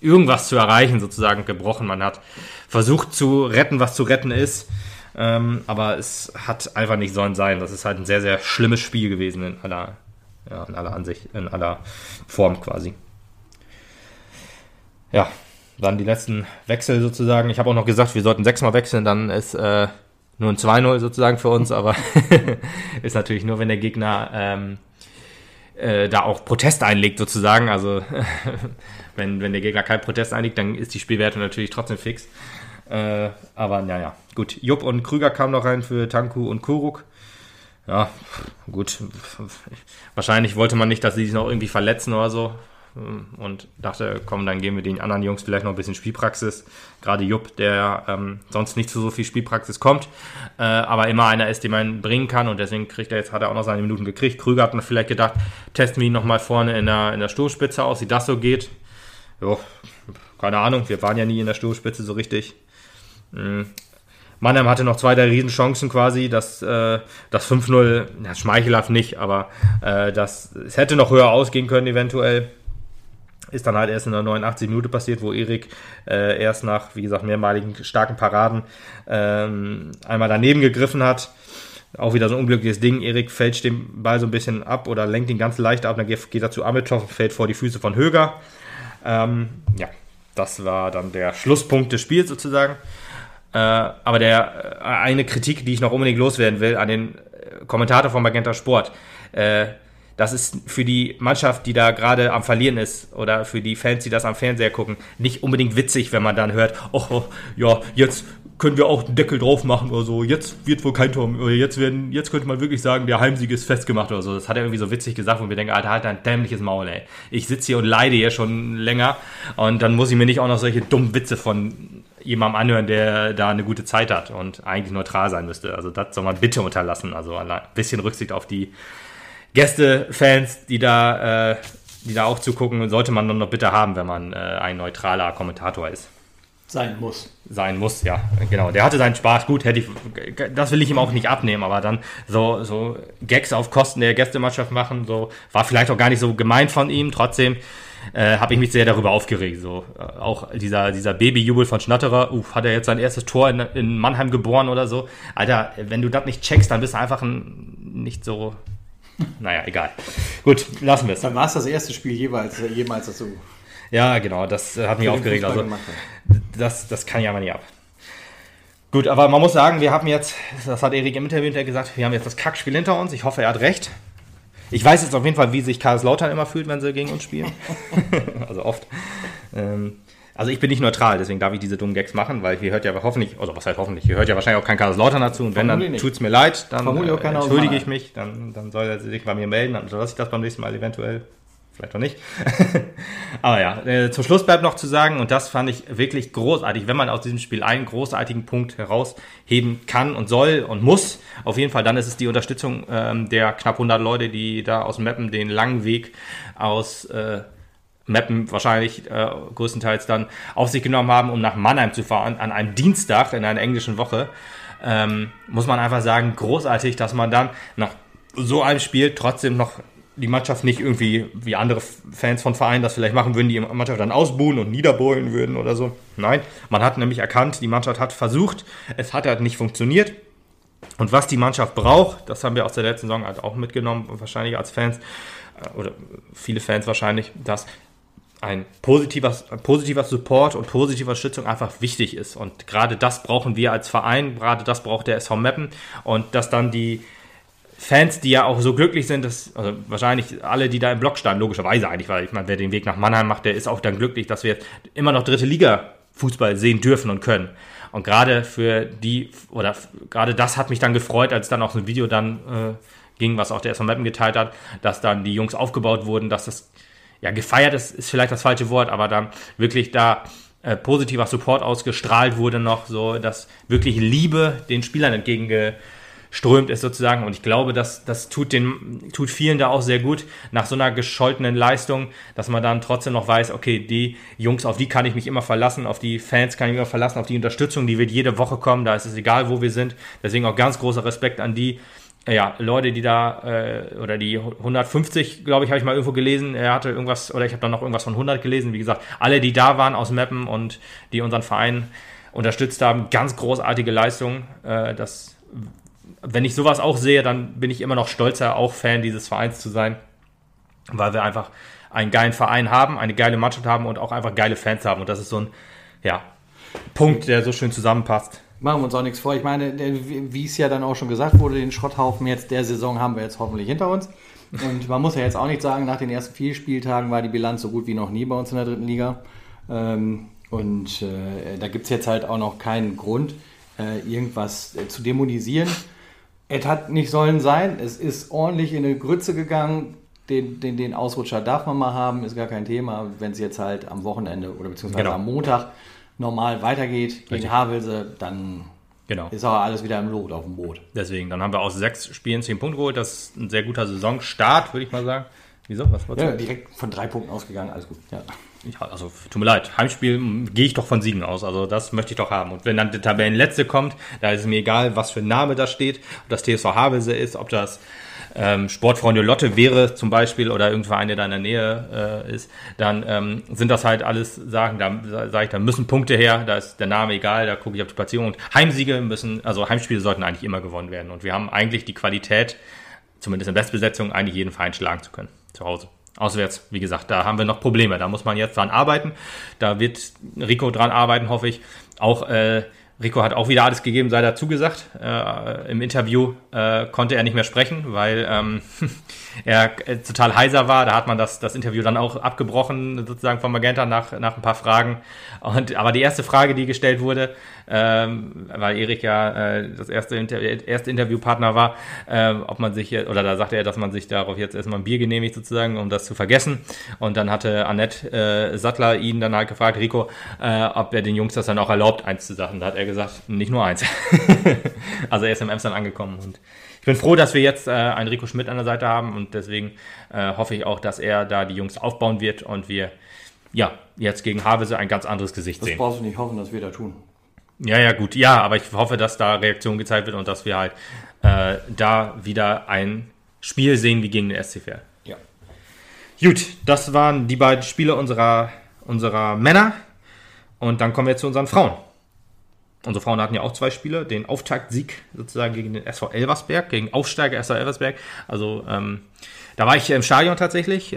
irgendwas zu erreichen, sozusagen gebrochen. Man hat versucht zu retten, was zu retten ist. Ähm, aber es hat einfach nicht sollen sein. Das ist halt ein sehr, sehr schlimmes Spiel gewesen in aller, ja, in aller Ansicht, in aller Form quasi. Ja, dann die letzten Wechsel sozusagen. Ich habe auch noch gesagt, wir sollten sechsmal wechseln, dann ist äh, nur ein 2-0 sozusagen für uns, aber ist natürlich nur, wenn der Gegner ähm, äh, da auch Protest einlegt sozusagen. Also wenn, wenn der Gegner kein Protest einlegt, dann ist die Spielwertung natürlich trotzdem fix. Äh, aber naja, gut. Jupp und Krüger kamen noch rein für Tanku und Kuruk. Ja, gut. Wahrscheinlich wollte man nicht, dass sie sich noch irgendwie verletzen oder so. Und dachte, komm, dann geben wir den anderen Jungs vielleicht noch ein bisschen Spielpraxis. Gerade Jupp, der ähm, sonst nicht zu so viel Spielpraxis kommt, äh, aber immer einer ist, den man bringen kann. Und deswegen kriegt er jetzt, hat er auch noch seine Minuten gekriegt. Krüger hat man vielleicht gedacht, testen wir ihn nochmal vorne in der, in der Stoßspitze aus, wie das so geht. Jo, keine Ahnung, wir waren ja nie in der Stoßspitze so richtig. Mhm. Mannheim hatte noch zwei, drei Riesenchancen quasi, das, äh, das 5-0, ja, schmeichelhaft nicht, aber äh, das, es hätte noch höher ausgehen können eventuell. Ist dann halt erst in der 89 Minute passiert, wo Erik äh, erst nach, wie gesagt, mehrmaligen starken Paraden ähm, einmal daneben gegriffen hat. Auch wieder so ein unglückliches Ding. Erik fälscht den Ball so ein bisschen ab oder lenkt ihn ganz leicht ab. Dann geht, geht er zu Amitov, fällt vor die Füße von Höger. Ähm, ja, das war dann der Schlusspunkt des Spiels sozusagen. Äh, aber der äh, eine Kritik, die ich noch unbedingt loswerden will, an den äh, Kommentator von Magenta Sport. Äh, das ist für die Mannschaft, die da gerade am Verlieren ist, oder für die Fans, die das am Fernseher gucken, nicht unbedingt witzig, wenn man dann hört, oh, ja, jetzt können wir auch einen Deckel drauf machen oder so. Jetzt wird wohl kein Tor, oder jetzt werden, jetzt könnte man wirklich sagen, der Heimsieg ist festgemacht oder so. Das hat er irgendwie so witzig gesagt, wo wir denken, Alter, halt dein dämliches Maul, ey. Ich sitze hier und leide hier schon länger und dann muss ich mir nicht auch noch solche dummen Witze von jemandem anhören, der da eine gute Zeit hat und eigentlich neutral sein müsste. Also das soll man bitte unterlassen. Also ein bisschen Rücksicht auf die Gästefans, die da, äh, die da auch zugucken, sollte man noch bitte haben, wenn man äh, ein neutraler Kommentator ist. Sein muss. Sein muss, ja, genau. Der hatte seinen Spaß, gut, hätte ich, das will ich ihm auch nicht abnehmen, aber dann so, so Gags auf Kosten der Gästemannschaft machen, so, war vielleicht auch gar nicht so gemeint von ihm, trotzdem äh, habe ich mich sehr darüber aufgeregt. So, äh, auch dieser, dieser Babyjubel von Schnatterer, uh, hat er jetzt sein erstes Tor in, in Mannheim geboren oder so. Alter, wenn du das nicht checkst, dann bist du einfach ein, nicht so naja, egal. Gut, lassen wir es. Dann war es das erste Spiel jeweils, jemals, das du. Ja, genau, das hat mich aufgeregt. Also, das, das kann ja mal nicht ab. Gut, aber man muss sagen, wir haben jetzt, das hat Erik im Interview gesagt, wir haben jetzt das Kackspiel hinter uns. Ich hoffe, er hat recht. Ich weiß jetzt auf jeden Fall, wie sich Karlslautern immer fühlt, wenn sie gegen uns spielen. also oft. Ähm, also ich bin nicht neutral, deswegen darf ich diese dummen Gags machen, weil hier hört ja hoffentlich, also was heißt hoffentlich, hier hört ja wahrscheinlich auch kein Kaiserslautern dazu und wenn, dann tut es mir leid, dann äh, entschuldige ich mich, dann, dann soll er sich bei mir melden, dann lasse ich das beim nächsten Mal eventuell, vielleicht auch nicht. Aber ja, äh, zum Schluss bleibt noch zu sagen, und das fand ich wirklich großartig, wenn man aus diesem Spiel einen großartigen Punkt herausheben kann und soll und muss, auf jeden Fall, dann ist es die Unterstützung ähm, der knapp 100 Leute, die da aus Mappen den langen Weg aus... Äh, Mappen wahrscheinlich äh, größtenteils dann auf sich genommen haben, um nach Mannheim zu fahren, an einem Dienstag in einer englischen Woche, ähm, muss man einfach sagen, großartig, dass man dann nach so einem Spiel trotzdem noch die Mannschaft nicht irgendwie, wie andere Fans von Vereinen das vielleicht machen würden, die Mannschaft dann ausbuhen und niederbohlen würden oder so. Nein, man hat nämlich erkannt, die Mannschaft hat versucht, es hat halt nicht funktioniert. Und was die Mannschaft braucht, das haben wir aus der letzten Saison halt auch mitgenommen, wahrscheinlich als Fans, äh, oder viele Fans wahrscheinlich, dass ein positiver, positiver Support und positive Unterstützung einfach wichtig ist. Und gerade das brauchen wir als Verein, gerade das braucht der SV Meppen. Und dass dann die Fans, die ja auch so glücklich sind, dass also wahrscheinlich alle, die da im Block standen, logischerweise eigentlich, weil ich meine, wer den Weg nach Mannheim macht, der ist auch dann glücklich, dass wir immer noch dritte Liga Fußball sehen dürfen und können. Und gerade für die, oder gerade das hat mich dann gefreut, als dann auch so ein Video dann äh, ging, was auch der SV Meppen geteilt hat, dass dann die Jungs aufgebaut wurden, dass das ja, gefeiert ist, ist vielleicht das falsche Wort, aber dann wirklich da äh, positiver Support ausgestrahlt wurde noch, so dass wirklich Liebe den Spielern entgegengeströmt ist sozusagen. Und ich glaube, dass das tut den, tut vielen da auch sehr gut nach so einer gescholtenen Leistung, dass man dann trotzdem noch weiß, okay, die Jungs, auf die kann ich mich immer verlassen, auf die Fans kann ich mich immer verlassen, auf die Unterstützung, die wird jede Woche kommen, da ist es egal, wo wir sind. Deswegen auch ganz großer Respekt an die, ja, Leute, die da, äh, oder die 150, glaube ich, habe ich mal irgendwo gelesen. Er hatte irgendwas, oder ich habe dann noch irgendwas von 100 gelesen. Wie gesagt, alle, die da waren aus Meppen und die unseren Verein unterstützt haben, ganz großartige Leistung. Äh, das, wenn ich sowas auch sehe, dann bin ich immer noch stolzer, auch Fan dieses Vereins zu sein, weil wir einfach einen geilen Verein haben, eine geile Mannschaft haben und auch einfach geile Fans haben. Und das ist so ein, ja, Punkt, der so schön zusammenpasst. Machen wir uns auch nichts vor. Ich meine, wie es ja dann auch schon gesagt wurde, den Schrotthaufen jetzt der Saison haben wir jetzt hoffentlich hinter uns. Und man muss ja jetzt auch nicht sagen, nach den ersten vier Spieltagen war die Bilanz so gut wie noch nie bei uns in der dritten Liga. Ähm, und äh, da gibt es jetzt halt auch noch keinen Grund, äh, irgendwas äh, zu dämonisieren. Es hat nicht sollen sein. Es ist ordentlich in eine Grütze gegangen. Den, den, den Ausrutscher darf man mal haben, ist gar kein Thema. Wenn es jetzt halt am Wochenende oder beziehungsweise genau. am Montag normal weitergeht gegen Richtig. Havelse, dann genau. ist auch alles wieder im Lot auf dem Boot. Deswegen, dann haben wir aus sechs Spielen zehn Punkte geholt. Das ist ein sehr guter Saisonstart, würde ich mal sagen. Wieso? Was ja, direkt von drei Punkten ausgegangen, alles gut. Ja. Ja, also tut mir leid, Heimspiel hm, gehe ich doch von Siegen aus. Also das möchte ich doch haben. Und wenn dann der Tabellenletzte kommt, da ist es mir egal, was für ein Name da steht, ob das TSV Havelse ist, ob das ähm, Sportfreunde Lotte wäre zum Beispiel oder irgendwo eine da in der Nähe äh, ist, dann ähm, sind das halt alles Sachen, da sage ich, da müssen Punkte her, da ist der Name egal, da gucke ich auf die Platzierung. Und Heimsiege müssen, also Heimspiele sollten eigentlich immer gewonnen werden. Und wir haben eigentlich die Qualität, zumindest in Bestbesetzung, eigentlich jeden Verein schlagen zu können zu Hause. Auswärts, wie gesagt, da haben wir noch Probleme. Da muss man jetzt dran arbeiten. Da wird Rico dran arbeiten, hoffe ich. Auch äh, Rico hat auch wieder alles gegeben, sei dazu gesagt. Äh, Im Interview äh, konnte er nicht mehr sprechen, weil ähm, er äh, total heiser war. Da hat man das, das Interview dann auch abgebrochen, sozusagen von Magenta nach, nach ein paar Fragen. Und, aber die erste Frage, die gestellt wurde, ähm, weil Erik ja äh, das erste, Inter erste Interviewpartner war, äh, ob man sich, oder da sagte er, dass man sich darauf jetzt erstmal ein Bier genehmigt sozusagen, um das zu vergessen. Und dann hatte Annette äh, Sattler ihn dann halt gefragt, Rico, äh, ob er den Jungs das dann auch erlaubt, eins zu sagen. Da hat er gesagt, nicht nur eins. also er ist im Amsterdam angekommen und ich bin froh, dass wir jetzt äh, einen Rico Schmidt an der Seite haben und deswegen äh, hoffe ich auch, dass er da die Jungs aufbauen wird und wir ja jetzt gegen Havese ein ganz anderes Gesicht das sehen. Das brauchst du nicht hoffen, dass wir da tun. Ja, ja, gut. Ja, aber ich hoffe, dass da Reaktion gezeigt wird und dass wir halt äh, da wieder ein Spiel sehen wie gegen den SC Verl. Ja. Gut, das waren die beiden Spiele unserer, unserer Männer. Und dann kommen wir zu unseren Frauen. Unsere Frauen hatten ja auch zwei Spiele. Den Auftaktsieg sozusagen gegen den SV Elversberg, gegen Aufsteiger SV Elversberg. Also ähm, da war ich im Stadion tatsächlich. Äh,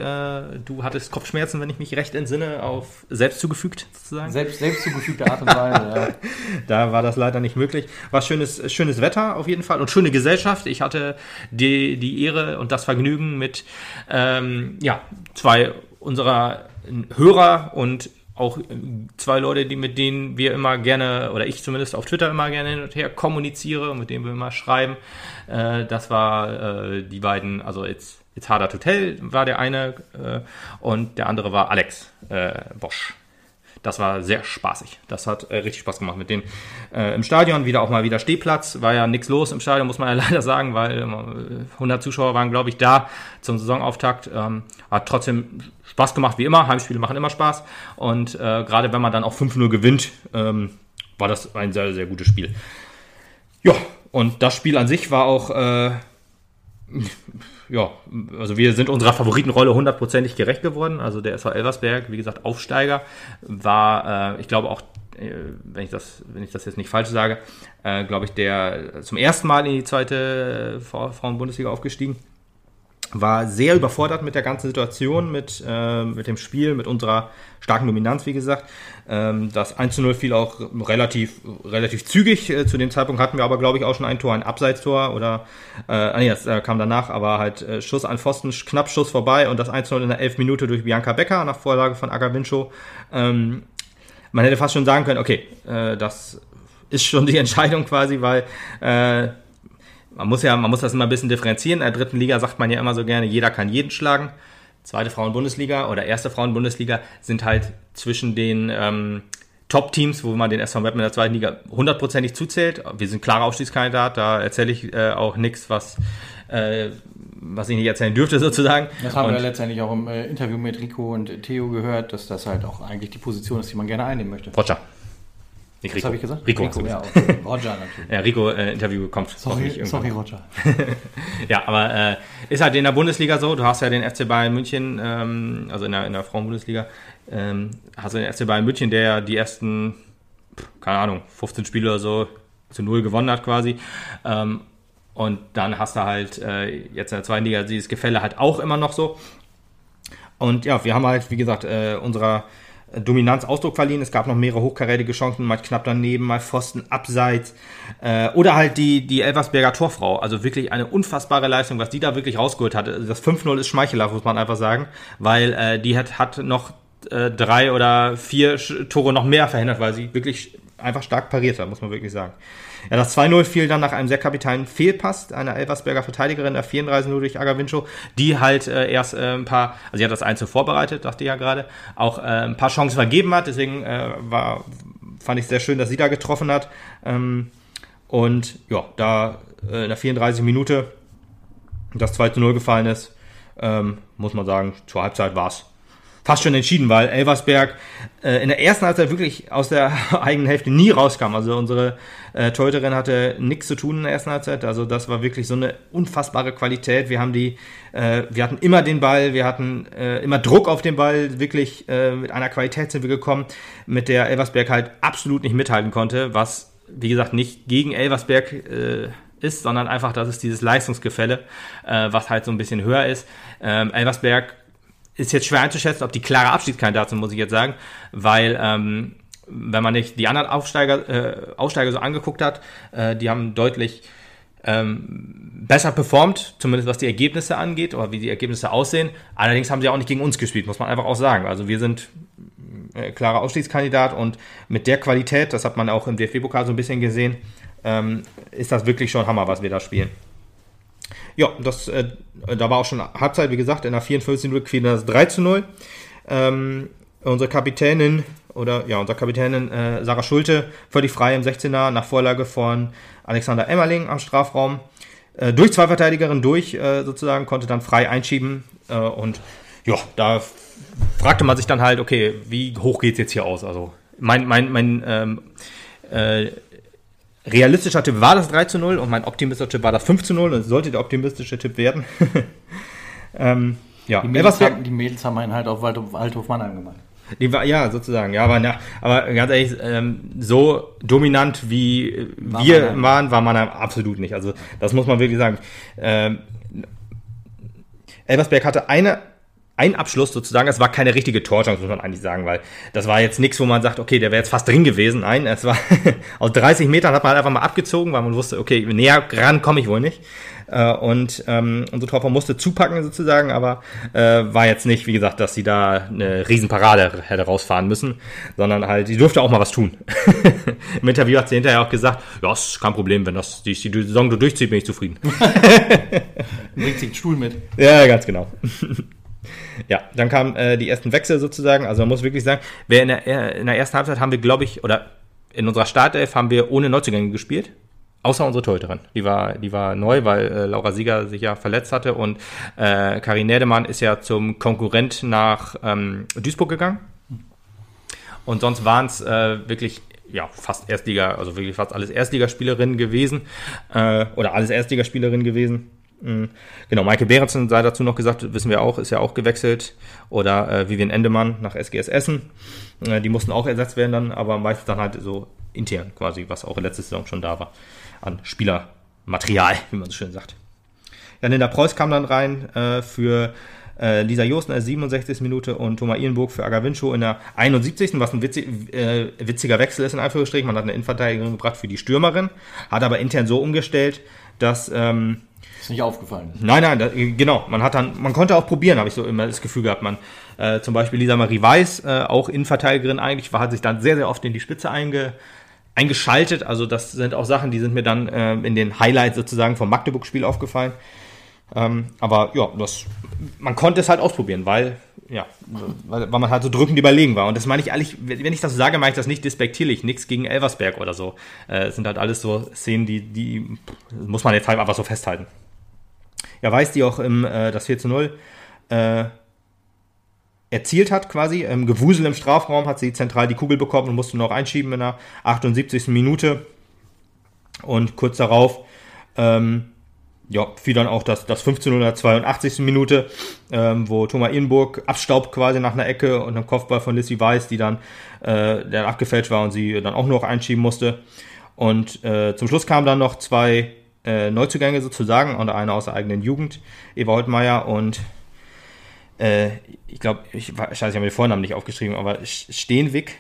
du hattest Kopfschmerzen, wenn ich mich recht entsinne, auf selbst zugefügt sozusagen. Selbst, selbst zugefügte Art und Weise, ja. Da war das leider nicht möglich. War schönes, schönes Wetter auf jeden Fall und schöne Gesellschaft. Ich hatte die, die Ehre und das Vergnügen mit ähm, ja, zwei unserer Hörer und auch zwei Leute, die mit denen wir immer gerne, oder ich zumindest auf Twitter immer gerne hin und her kommuniziere, mit denen wir immer schreiben. Äh, das war äh, die beiden, also jetzt Harder to Tell war der eine äh, und der andere war Alex äh, Bosch. Das war sehr spaßig. Das hat äh, richtig Spaß gemacht mit denen äh, im Stadion. Wieder auch mal wieder Stehplatz. War ja nichts los im Stadion, muss man ja leider sagen, weil 100 Zuschauer waren, glaube ich, da zum Saisonauftakt. Ähm, hat trotzdem Spaß gemacht, wie immer. Heimspiele machen immer Spaß. Und äh, gerade wenn man dann auch 5-0 gewinnt, ähm, war das ein sehr, sehr gutes Spiel. Ja, und das Spiel an sich war auch äh, ja, also wir sind unserer Favoritenrolle hundertprozentig gerecht geworden. Also der SV Elversberg, wie gesagt, Aufsteiger, war, äh, ich glaube auch, äh, wenn ich das, wenn ich das jetzt nicht falsch sage, äh, glaube ich, der zum ersten Mal in die zweite Frauen-Bundesliga aufgestiegen war sehr überfordert mit der ganzen Situation, mit, äh, mit dem Spiel, mit unserer starken Dominanz, wie gesagt. Ähm, das 1 zu 0 fiel auch relativ, relativ zügig. Äh, zu dem Zeitpunkt hatten wir aber, glaube ich, auch schon ein Tor, ein Abseitstor oder, äh, nee, das äh, kam danach, aber halt äh, Schuss an Pfosten, knapp Schuss vorbei und das 1 zu 0 in der 11 Minute durch Bianca Becker nach Vorlage von Agavincho. Ähm, man hätte fast schon sagen können, okay, äh, das ist schon die Entscheidung quasi, weil äh, man muss ja, man muss das immer ein bisschen differenzieren. In der dritten Liga sagt man ja immer so gerne, jeder kann jeden schlagen. Zweite Frauen-Bundesliga oder erste Frauen-Bundesliga sind halt zwischen den ähm, Top-Teams, wo man den SV Meppen in der zweiten Liga hundertprozentig zuzählt. Wir sind klarer Aufstiegskandidat, da erzähle ich äh, auch nichts, was, äh, was ich nicht erzählen dürfte sozusagen. Das haben und, wir letztendlich auch im äh, Interview mit Rico und Theo gehört, dass das halt auch eigentlich die Position ist, die man gerne einnehmen möchte. Roger. Nicht Rico. Was habe ich gesagt? Rico. Rico ja, okay. Roger natürlich. ja, Rico äh, Interview kommt sorry, sorry Roger. ja, aber äh, ist halt in der Bundesliga so. Du hast ja den FC Bayern München, ähm, also in der, in der Frauenbundesliga, ähm, hast du den FC Bayern München, der ja die ersten, keine Ahnung, 15 Spiele oder so zu null gewonnen hat quasi. Ähm, und dann hast du halt äh, jetzt in der zweiten Liga dieses Gefälle halt auch immer noch so. Und ja, wir haben halt, wie gesagt, äh, unserer Dominanz Ausdruck verliehen. Es gab noch mehrere hochkarätige Chancen, mal knapp daneben, mal Pfosten abseits. Äh, oder halt die, die Elversberger Torfrau. Also wirklich eine unfassbare Leistung, was die da wirklich rausgeholt hat. Das 5-0 ist schmeichelhaft, muss man einfach sagen. Weil äh, die hat, hat noch äh, drei oder vier Tore noch mehr verhindert, weil sie wirklich einfach stark pariert hat, muss man wirklich sagen. Ja, das 2-0 fiel dann nach einem sehr kapitalen Fehlpass einer Elversberger Verteidigerin, der 34 nur durch Agavincho, die halt äh, erst äh, ein paar, also sie hat das Einzel vorbereitet, dachte ich ja gerade, auch äh, ein paar Chancen vergeben hat, deswegen äh, war, fand ich sehr schön, dass sie da getroffen hat. Ähm, und ja, da äh, in der 34 Minute das 2 0 gefallen ist, ähm, muss man sagen, zur Halbzeit war es fast schon entschieden, weil Elversberg äh, in der ersten Halbzeit wirklich aus der eigenen Hälfte nie rauskam. Also unsere äh, Torhüterin hatte nichts zu tun in der ersten Halbzeit. Also das war wirklich so eine unfassbare Qualität. Wir haben die, äh, wir hatten immer den Ball, wir hatten äh, immer Druck auf den Ball. Wirklich äh, mit einer Qualität sind wir gekommen, mit der Elversberg halt absolut nicht mithalten konnte, was wie gesagt nicht gegen Elversberg äh, ist, sondern einfach, dass es dieses Leistungsgefälle, was halt so ein bisschen höher ist. Ähm, Elversberg ist jetzt schwer einzuschätzen, ob die klare Abstiegskandidatin, muss ich jetzt sagen, weil ähm, wenn man nicht die anderen Aufsteiger, äh, Aufsteiger so angeguckt hat, äh, die haben deutlich ähm, besser performt, zumindest was die Ergebnisse angeht oder wie die Ergebnisse aussehen. Allerdings haben sie auch nicht gegen uns gespielt, muss man einfach auch sagen. Also wir sind äh, klarer Ausstiegskandidat und mit der Qualität, das hat man auch im DFB-Pokal so ein bisschen gesehen, ähm, ist das wirklich schon Hammer, was wir da spielen. Ja, das, äh, da war auch schon Halbzeit, wie gesagt, in der 54 Minute fiel das 3 zu 0. Ähm, unsere Kapitänin oder ja, unsere Kapitänin äh, Sarah Schulte völlig frei im 16er nach Vorlage von Alexander Emmerling am Strafraum. Äh, durch zwei Verteidigerinnen durch äh, sozusagen, konnte dann frei einschieben äh, und ja, da fragte man sich dann halt, okay, wie hoch geht's jetzt hier aus? Also mein, mein, mein ähm, äh, realistischer Tipp war das 3 zu 0 und mein optimistischer Tipp war das 5 zu 0 und es sollte der optimistische Tipp werden. ähm, ja, die Mädels, haben, die Mädels haben einen halt auf Waldhof, Waldhof Mannheim gemacht. Die war, ja, sozusagen, ja, aber, na, aber ganz ehrlich, ähm, so dominant wie war wir Mannheim. waren, war man absolut nicht. Also das muss man wirklich sagen. Ähm, Elversberg hatte eine ein Abschluss sozusagen. Es war keine richtige Torchance, muss man eigentlich sagen, weil das war jetzt nichts, wo man sagt, okay, der wäre jetzt fast drin gewesen. Nein, es war aus 30 Metern hat man halt einfach mal abgezogen, weil man wusste, okay, näher ran komme ich wohl nicht. Äh, und ähm, unsere Torfrau musste zupacken sozusagen, aber äh, war jetzt nicht, wie gesagt, dass sie da eine Riesenparade hätte rausfahren müssen, sondern halt, sie durfte auch mal was tun. Im Interview hat sie hinterher auch gesagt, ja, ist kein Problem, wenn das die, die Saison du durchzieht, bin ich zufrieden. Bringt sich den Stuhl mit. Ja, ganz genau. Ja, dann kamen äh, die ersten Wechsel sozusagen. Also man muss wirklich sagen, wer in der, äh, in der ersten Halbzeit haben wir, glaube ich, oder in unserer Startelf haben wir ohne Neuzugänge gespielt. Außer unsere Torhüterin. Die war, die war neu, weil äh, Laura Sieger sich ja verletzt hatte und äh, Karin Nädemann ist ja zum Konkurrent nach ähm, Duisburg gegangen. Und sonst waren es äh, wirklich ja, fast Erstliga, also wirklich fast alles Erstligaspielerinnen gewesen äh, oder alles Erstligaspielerinnen gewesen. Mhm. Genau, Michael Behrensen sei dazu noch gesagt, wissen wir auch, ist ja auch gewechselt. Oder äh, Vivian Endemann nach SGS Essen. Äh, die mussten auch ersetzt werden dann, aber meistens dann halt so intern quasi, was auch letzte Saison schon da war. An Spielermaterial, wie man so schön sagt. Ja, Linda Preuß kam dann rein äh, für äh, Lisa Joost in der 67. Minute und Thomas Ihlenburg für Agavincho in der 71. Was ein witzig, äh, witziger Wechsel ist in Anführungsstrichen. Man hat eine Innenverteidigung gebracht für die Stürmerin, hat aber intern so umgestellt, dass ähm, ist nicht aufgefallen. Nein, nein, da, genau. Man hat dann, man konnte auch probieren, habe ich so immer das Gefühl gehabt. Man, äh, zum Beispiel Lisa Marie Weiß, äh, auch Innenverteidigerin eigentlich, war, hat sich dann sehr, sehr oft in die Spitze einge, eingeschaltet. Also das sind auch Sachen, die sind mir dann äh, in den Highlights sozusagen vom Magdeburg-Spiel aufgefallen. Ähm, aber ja, das, man konnte es halt ausprobieren, weil, ja, weil, weil man halt so drückend überlegen war. Und das meine ich ehrlich, wenn ich das sage, meine ich das nicht despektierlich, nichts gegen Elversberg oder so. Äh, es sind halt alles so Szenen, die, die muss man jetzt halt einfach so festhalten Weiß, die auch im, äh, das 4 zu 0 äh, erzielt hat quasi. Im Gewusel im Strafraum hat sie zentral die Kugel bekommen und musste noch einschieben in der 78. Minute. Und kurz darauf ähm, ja, fiel dann auch das, das 15 in der 82. Minute, ähm, wo Thomas Inburg abstaubt quasi nach einer Ecke und einem Kopfball von Lissy Weiß, die dann, äh, der abgefälscht war und sie dann auch noch einschieben musste. Und äh, zum Schluss kamen dann noch zwei äh, Neuzugänge sozusagen und eine aus der eigenen Jugend, Eva Holtmeier und äh, ich glaube, ich, weiß, ich habe den Vornamen nicht aufgeschrieben, aber Steenwig,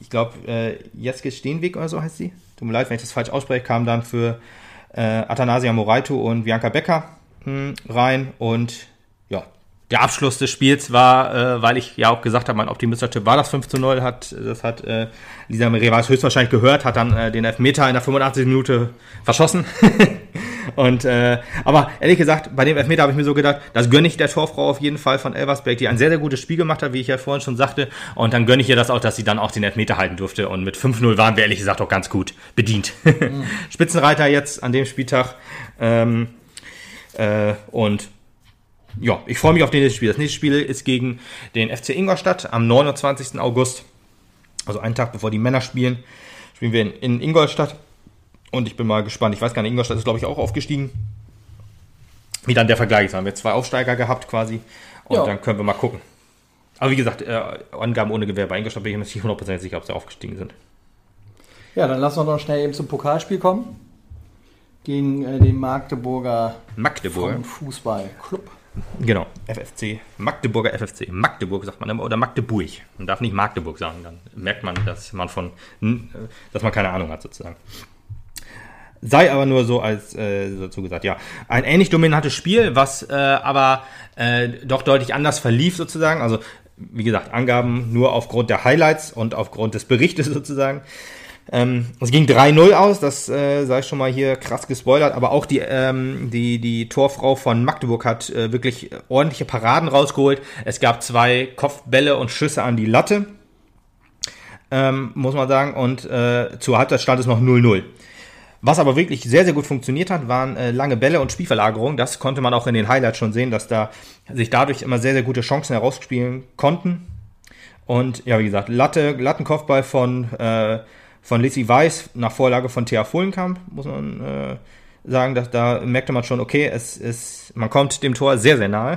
ich glaube, äh, Jeske Steenwig oder so heißt sie. Tut mir leid, wenn ich das falsch ausspreche, kam dann für äh, Athanasia Moraito und Bianca Becker mh, hm, rein und ja, der Abschluss des Spiels war, äh, weil ich ja auch gesagt habe, mein Optimistischer-Tipp war das 5 zu 0, hat, das hat äh, Lisa Merevas höchstwahrscheinlich gehört, hat dann äh, den Elfmeter in der 85. Minute verschossen. und äh, aber ehrlich gesagt, bei dem Elfmeter habe ich mir so gedacht, das gönne ich der Torfrau auf jeden Fall von Elversberg, die ein sehr, sehr gutes Spiel gemacht hat, wie ich ja vorhin schon sagte. Und dann gönne ich ihr das auch, dass sie dann auch den Elfmeter halten durfte. Und mit 5-0 waren wir ehrlich gesagt auch ganz gut bedient. Mhm. Spitzenreiter jetzt an dem Spieltag. Ähm, äh, und ja, ich freue mich auf das nächste Spiel. Das nächste Spiel ist gegen den FC Ingolstadt am 29. August. Also einen Tag bevor die Männer spielen, spielen wir in, in Ingolstadt. Und ich bin mal gespannt. Ich weiß gar nicht, Ingolstadt ist, glaube ich, auch aufgestiegen. Wie dann der Vergleich ist. Haben wir zwei Aufsteiger gehabt quasi. Und ja. dann können wir mal gucken. Aber wie gesagt, äh, Angaben ohne Gewehr bei Ingolstadt bin ich mir nicht 100% sicher, ob sie aufgestiegen sind. Ja, dann lassen wir noch schnell eben zum Pokalspiel kommen. Gegen äh, den Magdeburger Magdeburg. Fußballclub. Genau, FFC, Magdeburger FFC. Magdeburg sagt man immer, oder Magdeburg. Man darf nicht Magdeburg sagen, dann merkt man, dass man von, dass man keine Ahnung hat sozusagen. Sei aber nur so als äh, dazu gesagt, ja. Ein ähnlich dominantes Spiel, was äh, aber äh, doch deutlich anders verlief sozusagen. Also, wie gesagt, Angaben nur aufgrund der Highlights und aufgrund des Berichtes sozusagen. Ähm, es ging 3-0 aus, das äh, sei schon mal hier krass gespoilert, aber auch die, ähm, die, die Torfrau von Magdeburg hat äh, wirklich ordentliche Paraden rausgeholt. Es gab zwei Kopfbälle und Schüsse an die Latte, ähm, muss man sagen, und äh, zur Halbzeit stand es noch 0-0. Was aber wirklich sehr, sehr gut funktioniert hat, waren äh, lange Bälle und Spielverlagerungen. Das konnte man auch in den Highlights schon sehen, dass da sich dadurch immer sehr, sehr gute Chancen herausspielen konnten. Und ja, wie gesagt, Latte, Lattenkopfball von äh, von Lizzie Weiß nach Vorlage von Thea Fullenkamp, muss man äh, sagen, dass da merkte man schon, okay, es ist, man kommt dem Tor sehr, sehr nahe.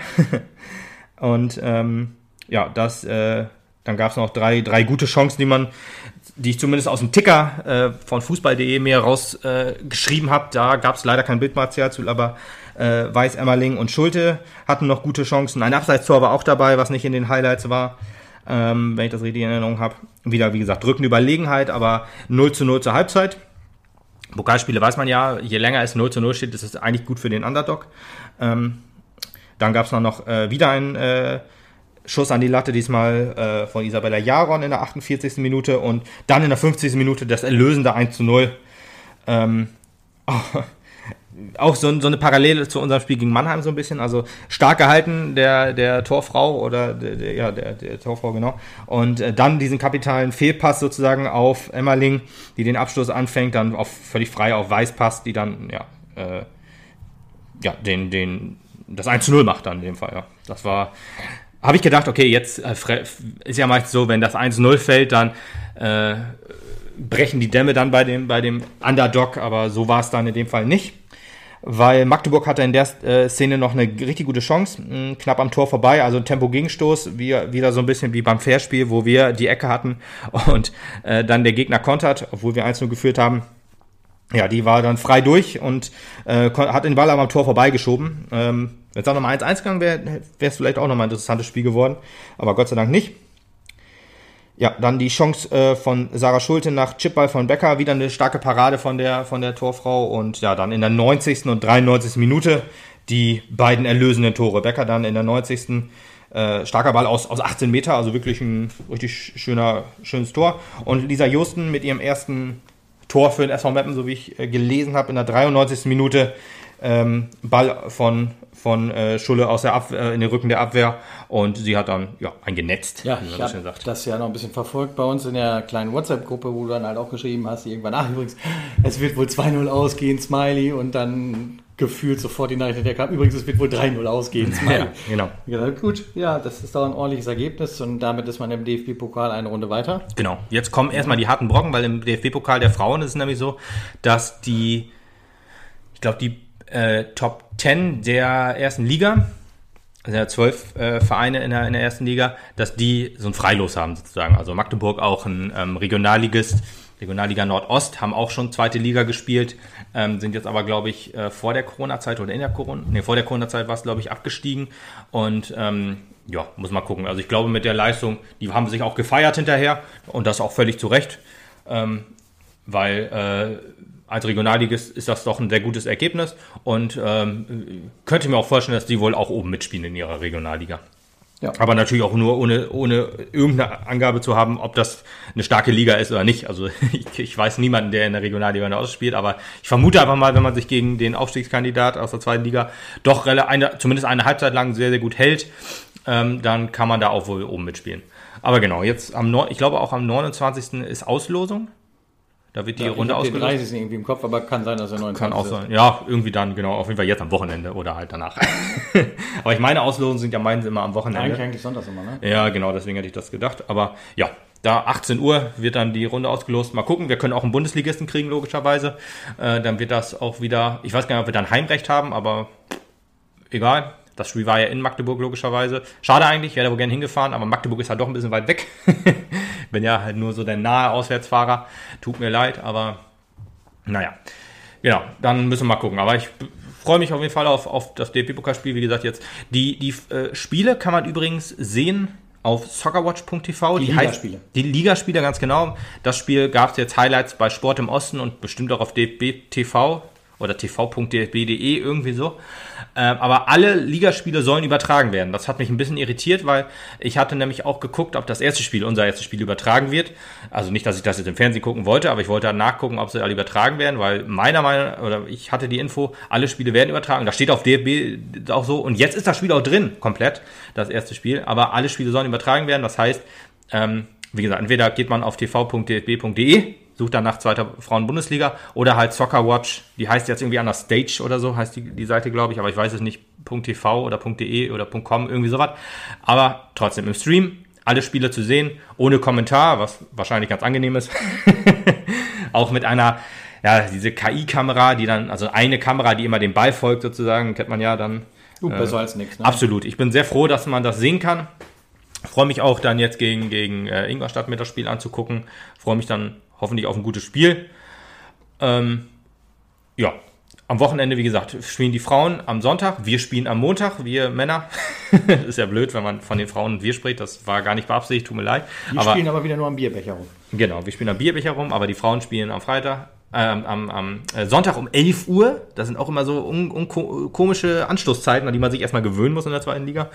und ähm, ja, das, äh, dann gab es noch drei, drei gute Chancen, die man, die ich zumindest aus dem Ticker äh, von Fußball.de mir rausgeschrieben äh, habe. Da gab es leider kein Bildmaterial zu, aber äh, Weiß, Emmerling und Schulte hatten noch gute Chancen. Ein Abseitstor war auch dabei, was nicht in den Highlights war ähm, wenn ich das richtig in Erinnerung habe. Wieder, wie gesagt, drückende Überlegenheit, aber 0 zu 0 zur Halbzeit. Pokalspiele weiß man ja, je länger es 0 zu 0 steht, ist es eigentlich gut für den Underdog. Ähm, dann gab es noch äh, wieder einen äh, Schuss an die Latte, diesmal äh, von Isabella Jaron in der 48. Minute und dann in der 50. Minute das erlösende 1 zu 0. Ähm, oh, auch so, so, eine Parallele zu unserem Spiel gegen Mannheim so ein bisschen. Also stark gehalten der, der Torfrau oder der, der ja, der, der Torfrau, genau. Und äh, dann diesen kapitalen Fehlpass sozusagen auf Emmerling, die den Abschluss anfängt, dann auf, völlig frei auf Weiß passt, die dann, ja, äh, ja, den, den, das 1 zu 0 macht dann in dem Fall, ja. Das war, habe ich gedacht, okay, jetzt äh, ist ja meist so, wenn das 1-0 fällt, dann äh, brechen die Dämme dann bei dem, bei dem Underdog, aber so war es dann in dem Fall nicht weil Magdeburg hatte in der äh, Szene noch eine richtig gute Chance, mh, hm, knapp am Tor vorbei, also Tempo-Gegenstoß, wieder so ein bisschen wie beim Fairspiel, wo wir die Ecke hatten und äh, dann der Gegner kontert, obwohl wir 1-0 geführt haben. Ja, die war dann frei durch und äh, hat den Ball aber am Tor vorbeigeschoben. Ähm, wenn es auch nochmal 1-1 gegangen wäre, wäre es vielleicht auch nochmal ein interessantes Spiel geworden, aber Gott sei Dank nicht. Ja, dann die Chance äh, von Sarah Schulte nach Chipball von Becker, wieder eine starke Parade von der, von der Torfrau und ja, dann in der 90. und 93. Minute die beiden erlösenden Tore. Becker dann in der 90. Äh, starker Ball aus, aus 18 Meter, also wirklich ein richtig schöner, schönes Tor. Und Lisa Justen mit ihrem ersten Tor für den SV Meppen, so wie ich äh, gelesen habe, in der 93. Minute ähm, Ball von von äh, Schulle aus der Abwehr, äh, in den Rücken der Abwehr und sie hat dann ja eingenetzt, ja, wie man das ja noch ein bisschen verfolgt bei uns in der kleinen WhatsApp-Gruppe, wo du dann halt auch geschrieben hast, irgendwann, ach übrigens, es wird wohl 2-0 ausgehen, Smiley und dann gefühlt sofort die Nachricht, der kam, übrigens, es wird wohl 3-0 ausgehen, Smiley. Ja, genau. Ja, gut, ja, das ist doch ein ordentliches Ergebnis und damit ist man im DFB-Pokal eine Runde weiter. Genau, jetzt kommen erstmal die harten Brocken, weil im DFB-Pokal der Frauen ist es nämlich so, dass die, ich glaube, die äh, Top 10 der ersten Liga, also ja zwölf äh, Vereine in der, in der ersten Liga, dass die so ein Freilos haben sozusagen. Also Magdeburg auch ein ähm, Regionalligist, Regionalliga Nordost, haben auch schon zweite Liga gespielt, ähm, sind jetzt aber, glaube ich, äh, vor der Corona-Zeit oder in der Corona, nee, vor der Corona-Zeit war es, glaube ich, abgestiegen und ähm, ja, muss mal gucken. Also ich glaube, mit der Leistung, die haben sich auch gefeiert hinterher und das auch völlig zu Recht, ähm, weil äh, als Regionalligist ist das doch ein sehr gutes Ergebnis und ähm, könnte mir auch vorstellen, dass die wohl auch oben mitspielen in ihrer Regionalliga. Ja. Aber natürlich auch nur ohne, ohne irgendeine Angabe zu haben, ob das eine starke Liga ist oder nicht. Also ich, ich weiß niemanden, der in der Regionalliga ausspielt, aber ich vermute einfach mal, wenn man sich gegen den Aufstiegskandidat aus der zweiten Liga doch eine, zumindest eine Halbzeit lang sehr, sehr gut hält, ähm, dann kann man da auch wohl oben mitspielen. Aber genau, jetzt am, ich glaube auch am 29. ist Auslosung Da wird die Ja, Runde ich hab den ausgelöst. 30. irgendwie im Kopf, aber kann sein, dass er 29. Kann auch ist. sein. Ja, irgendwie dann, genau. Auf jeden Fall jetzt am Wochenende oder halt danach. Aber ich meine, Auslosungen sind ja meins immer am Wochenende. Eigentlich, eigentlich sonntags immer, ne? Ja, genau, deswegen hätte ich das gedacht. Aber ja, da 18 Uhr wird dann die Runde ausgelost. Mal gucken, wir können auch einen Bundesligisten kriegen, logischerweise. Äh, dann wird das auch wieder, ich weiß gar nicht, ob wir dann Heimrecht haben, aber egal. Das Spiel war ja in Magdeburg, logischerweise. Schade eigentlich, wäre da wohl gerne hingefahren, aber Magdeburg ist halt doch ein bisschen weit weg. Bin ja halt nur so der nahe Auswärtsfahrer. Tut mir leid, aber naja. Genau, dann müssen wir mal gucken. Aber ich freue mich auf jeden Fall auf, auf das DFB-Pokalspiel. Wie gesagt, jetzt die, die äh, Spiele kann man übrigens sehen auf soccerwatch.tv. Die heißt- Ligaspiele. Die Ligaspiele, ganz genau. Das Spiel gab es jetzt Highlights bei Sport im Osten und bestimmt auch auf DFB TV oder tv.dfb.de irgendwie so. Ähm, aber alle Ligaspiele sollen übertragen werden. Das hat mich ein bisschen irritiert, weil ich hatte nämlich auch geguckt, ob das erste Spiel, unser erstes Spiel übertragen wird. Also nicht, dass ich das jetzt im Fernsehen gucken wollte, aber ich wollte halt nachgucken, ob sie alle übertragen werden, weil meiner Meinung oder ich hatte die Info, alle Spiele werden übertragen. Das steht auf DFB auch so. Und jetzt ist das Spiel auch drin, komplett, das erste Spiel. Aber alle Spiele sollen übertragen werden. Das heißt, ähm, wie gesagt, entweder geht man auf tv.dfb.de, sucht dann nach zweiter Frauen-Bundesliga oder halt Soccerwatch, die heißt jetzt irgendwie anders Stage oder so, heißt die, die Seite, glaube ich, aber ich weiß es nicht, .tv oder .de oder .com, irgendwie sowas. Aber trotzdem im Stream alle Spiele zu sehen, ohne Kommentar, was wahrscheinlich ganz angenehm ist. Auch mit einer, ja, diese KI-Kamera, die dann, also eine Kamera, die immer dem Ball folgt sozusagen, kennt man ja dann. Du, besser als nichts, ne? Absolut. Ich bin sehr froh, dass man das sehen kann. Freue mich auch dann jetzt gegen, gegen äh, Ingolstadt mit das Spiel anzugucken. Freue mich dann hoffentlich auf ein gutes Spiel. Ähm, ja, am Wochenende, wie gesagt, spielen die Frauen am Sonntag. Wir spielen am Montag, wir Männer. ist ja blöd, wenn man von den Frauen und wir spricht. Das war gar nicht beabsichtigt, tut mir leid. Die aber spielen aber wieder nur am Bierbecher rum. Genau, wir spielen am Bierbecher rum, aber die Frauen spielen am Freitag, ähm, am, am äh, Sonntag um 11 Uhr. Das sind auch immer so un, un, komische Anstoßzeiten, an die man sich erstmal gewöhnen muss in der zweiten Liga.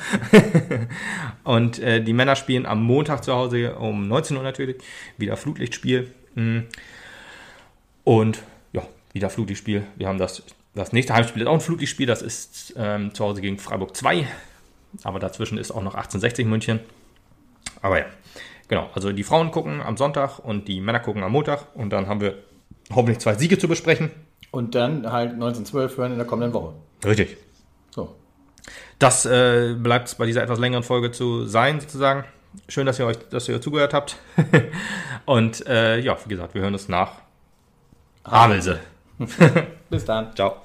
Und äh, die Männer spielen am Montag zu Hause um 19 Uhr natürlich. Wieder Flutlichtspiel. Mm. Und ja, wieder Flutlichtspiel. Wir haben das, das nächste Heimspiel ist auch ein Flutlichtspiel. Das ist ähm, zu Hause gegen Freiburg 2. Aber dazwischen ist auch noch 1860 München. Aber ja, genau. Also die Frauen gucken am Sonntag und die Männer gucken am Montag. Und dann haben wir hoffentlich zwei Siege zu besprechen. Und dann halt 1912 hören in der kommenden Woche. Richtig. So. Das äh, bleibt bei dieser etwas längeren Folge zu sein, sozusagen. Schön, dass ihr euch, dass ihr zugehört habt. und äh, ja, wie gesagt, wir hören uns nach Havelse. Bis dann. Ciao.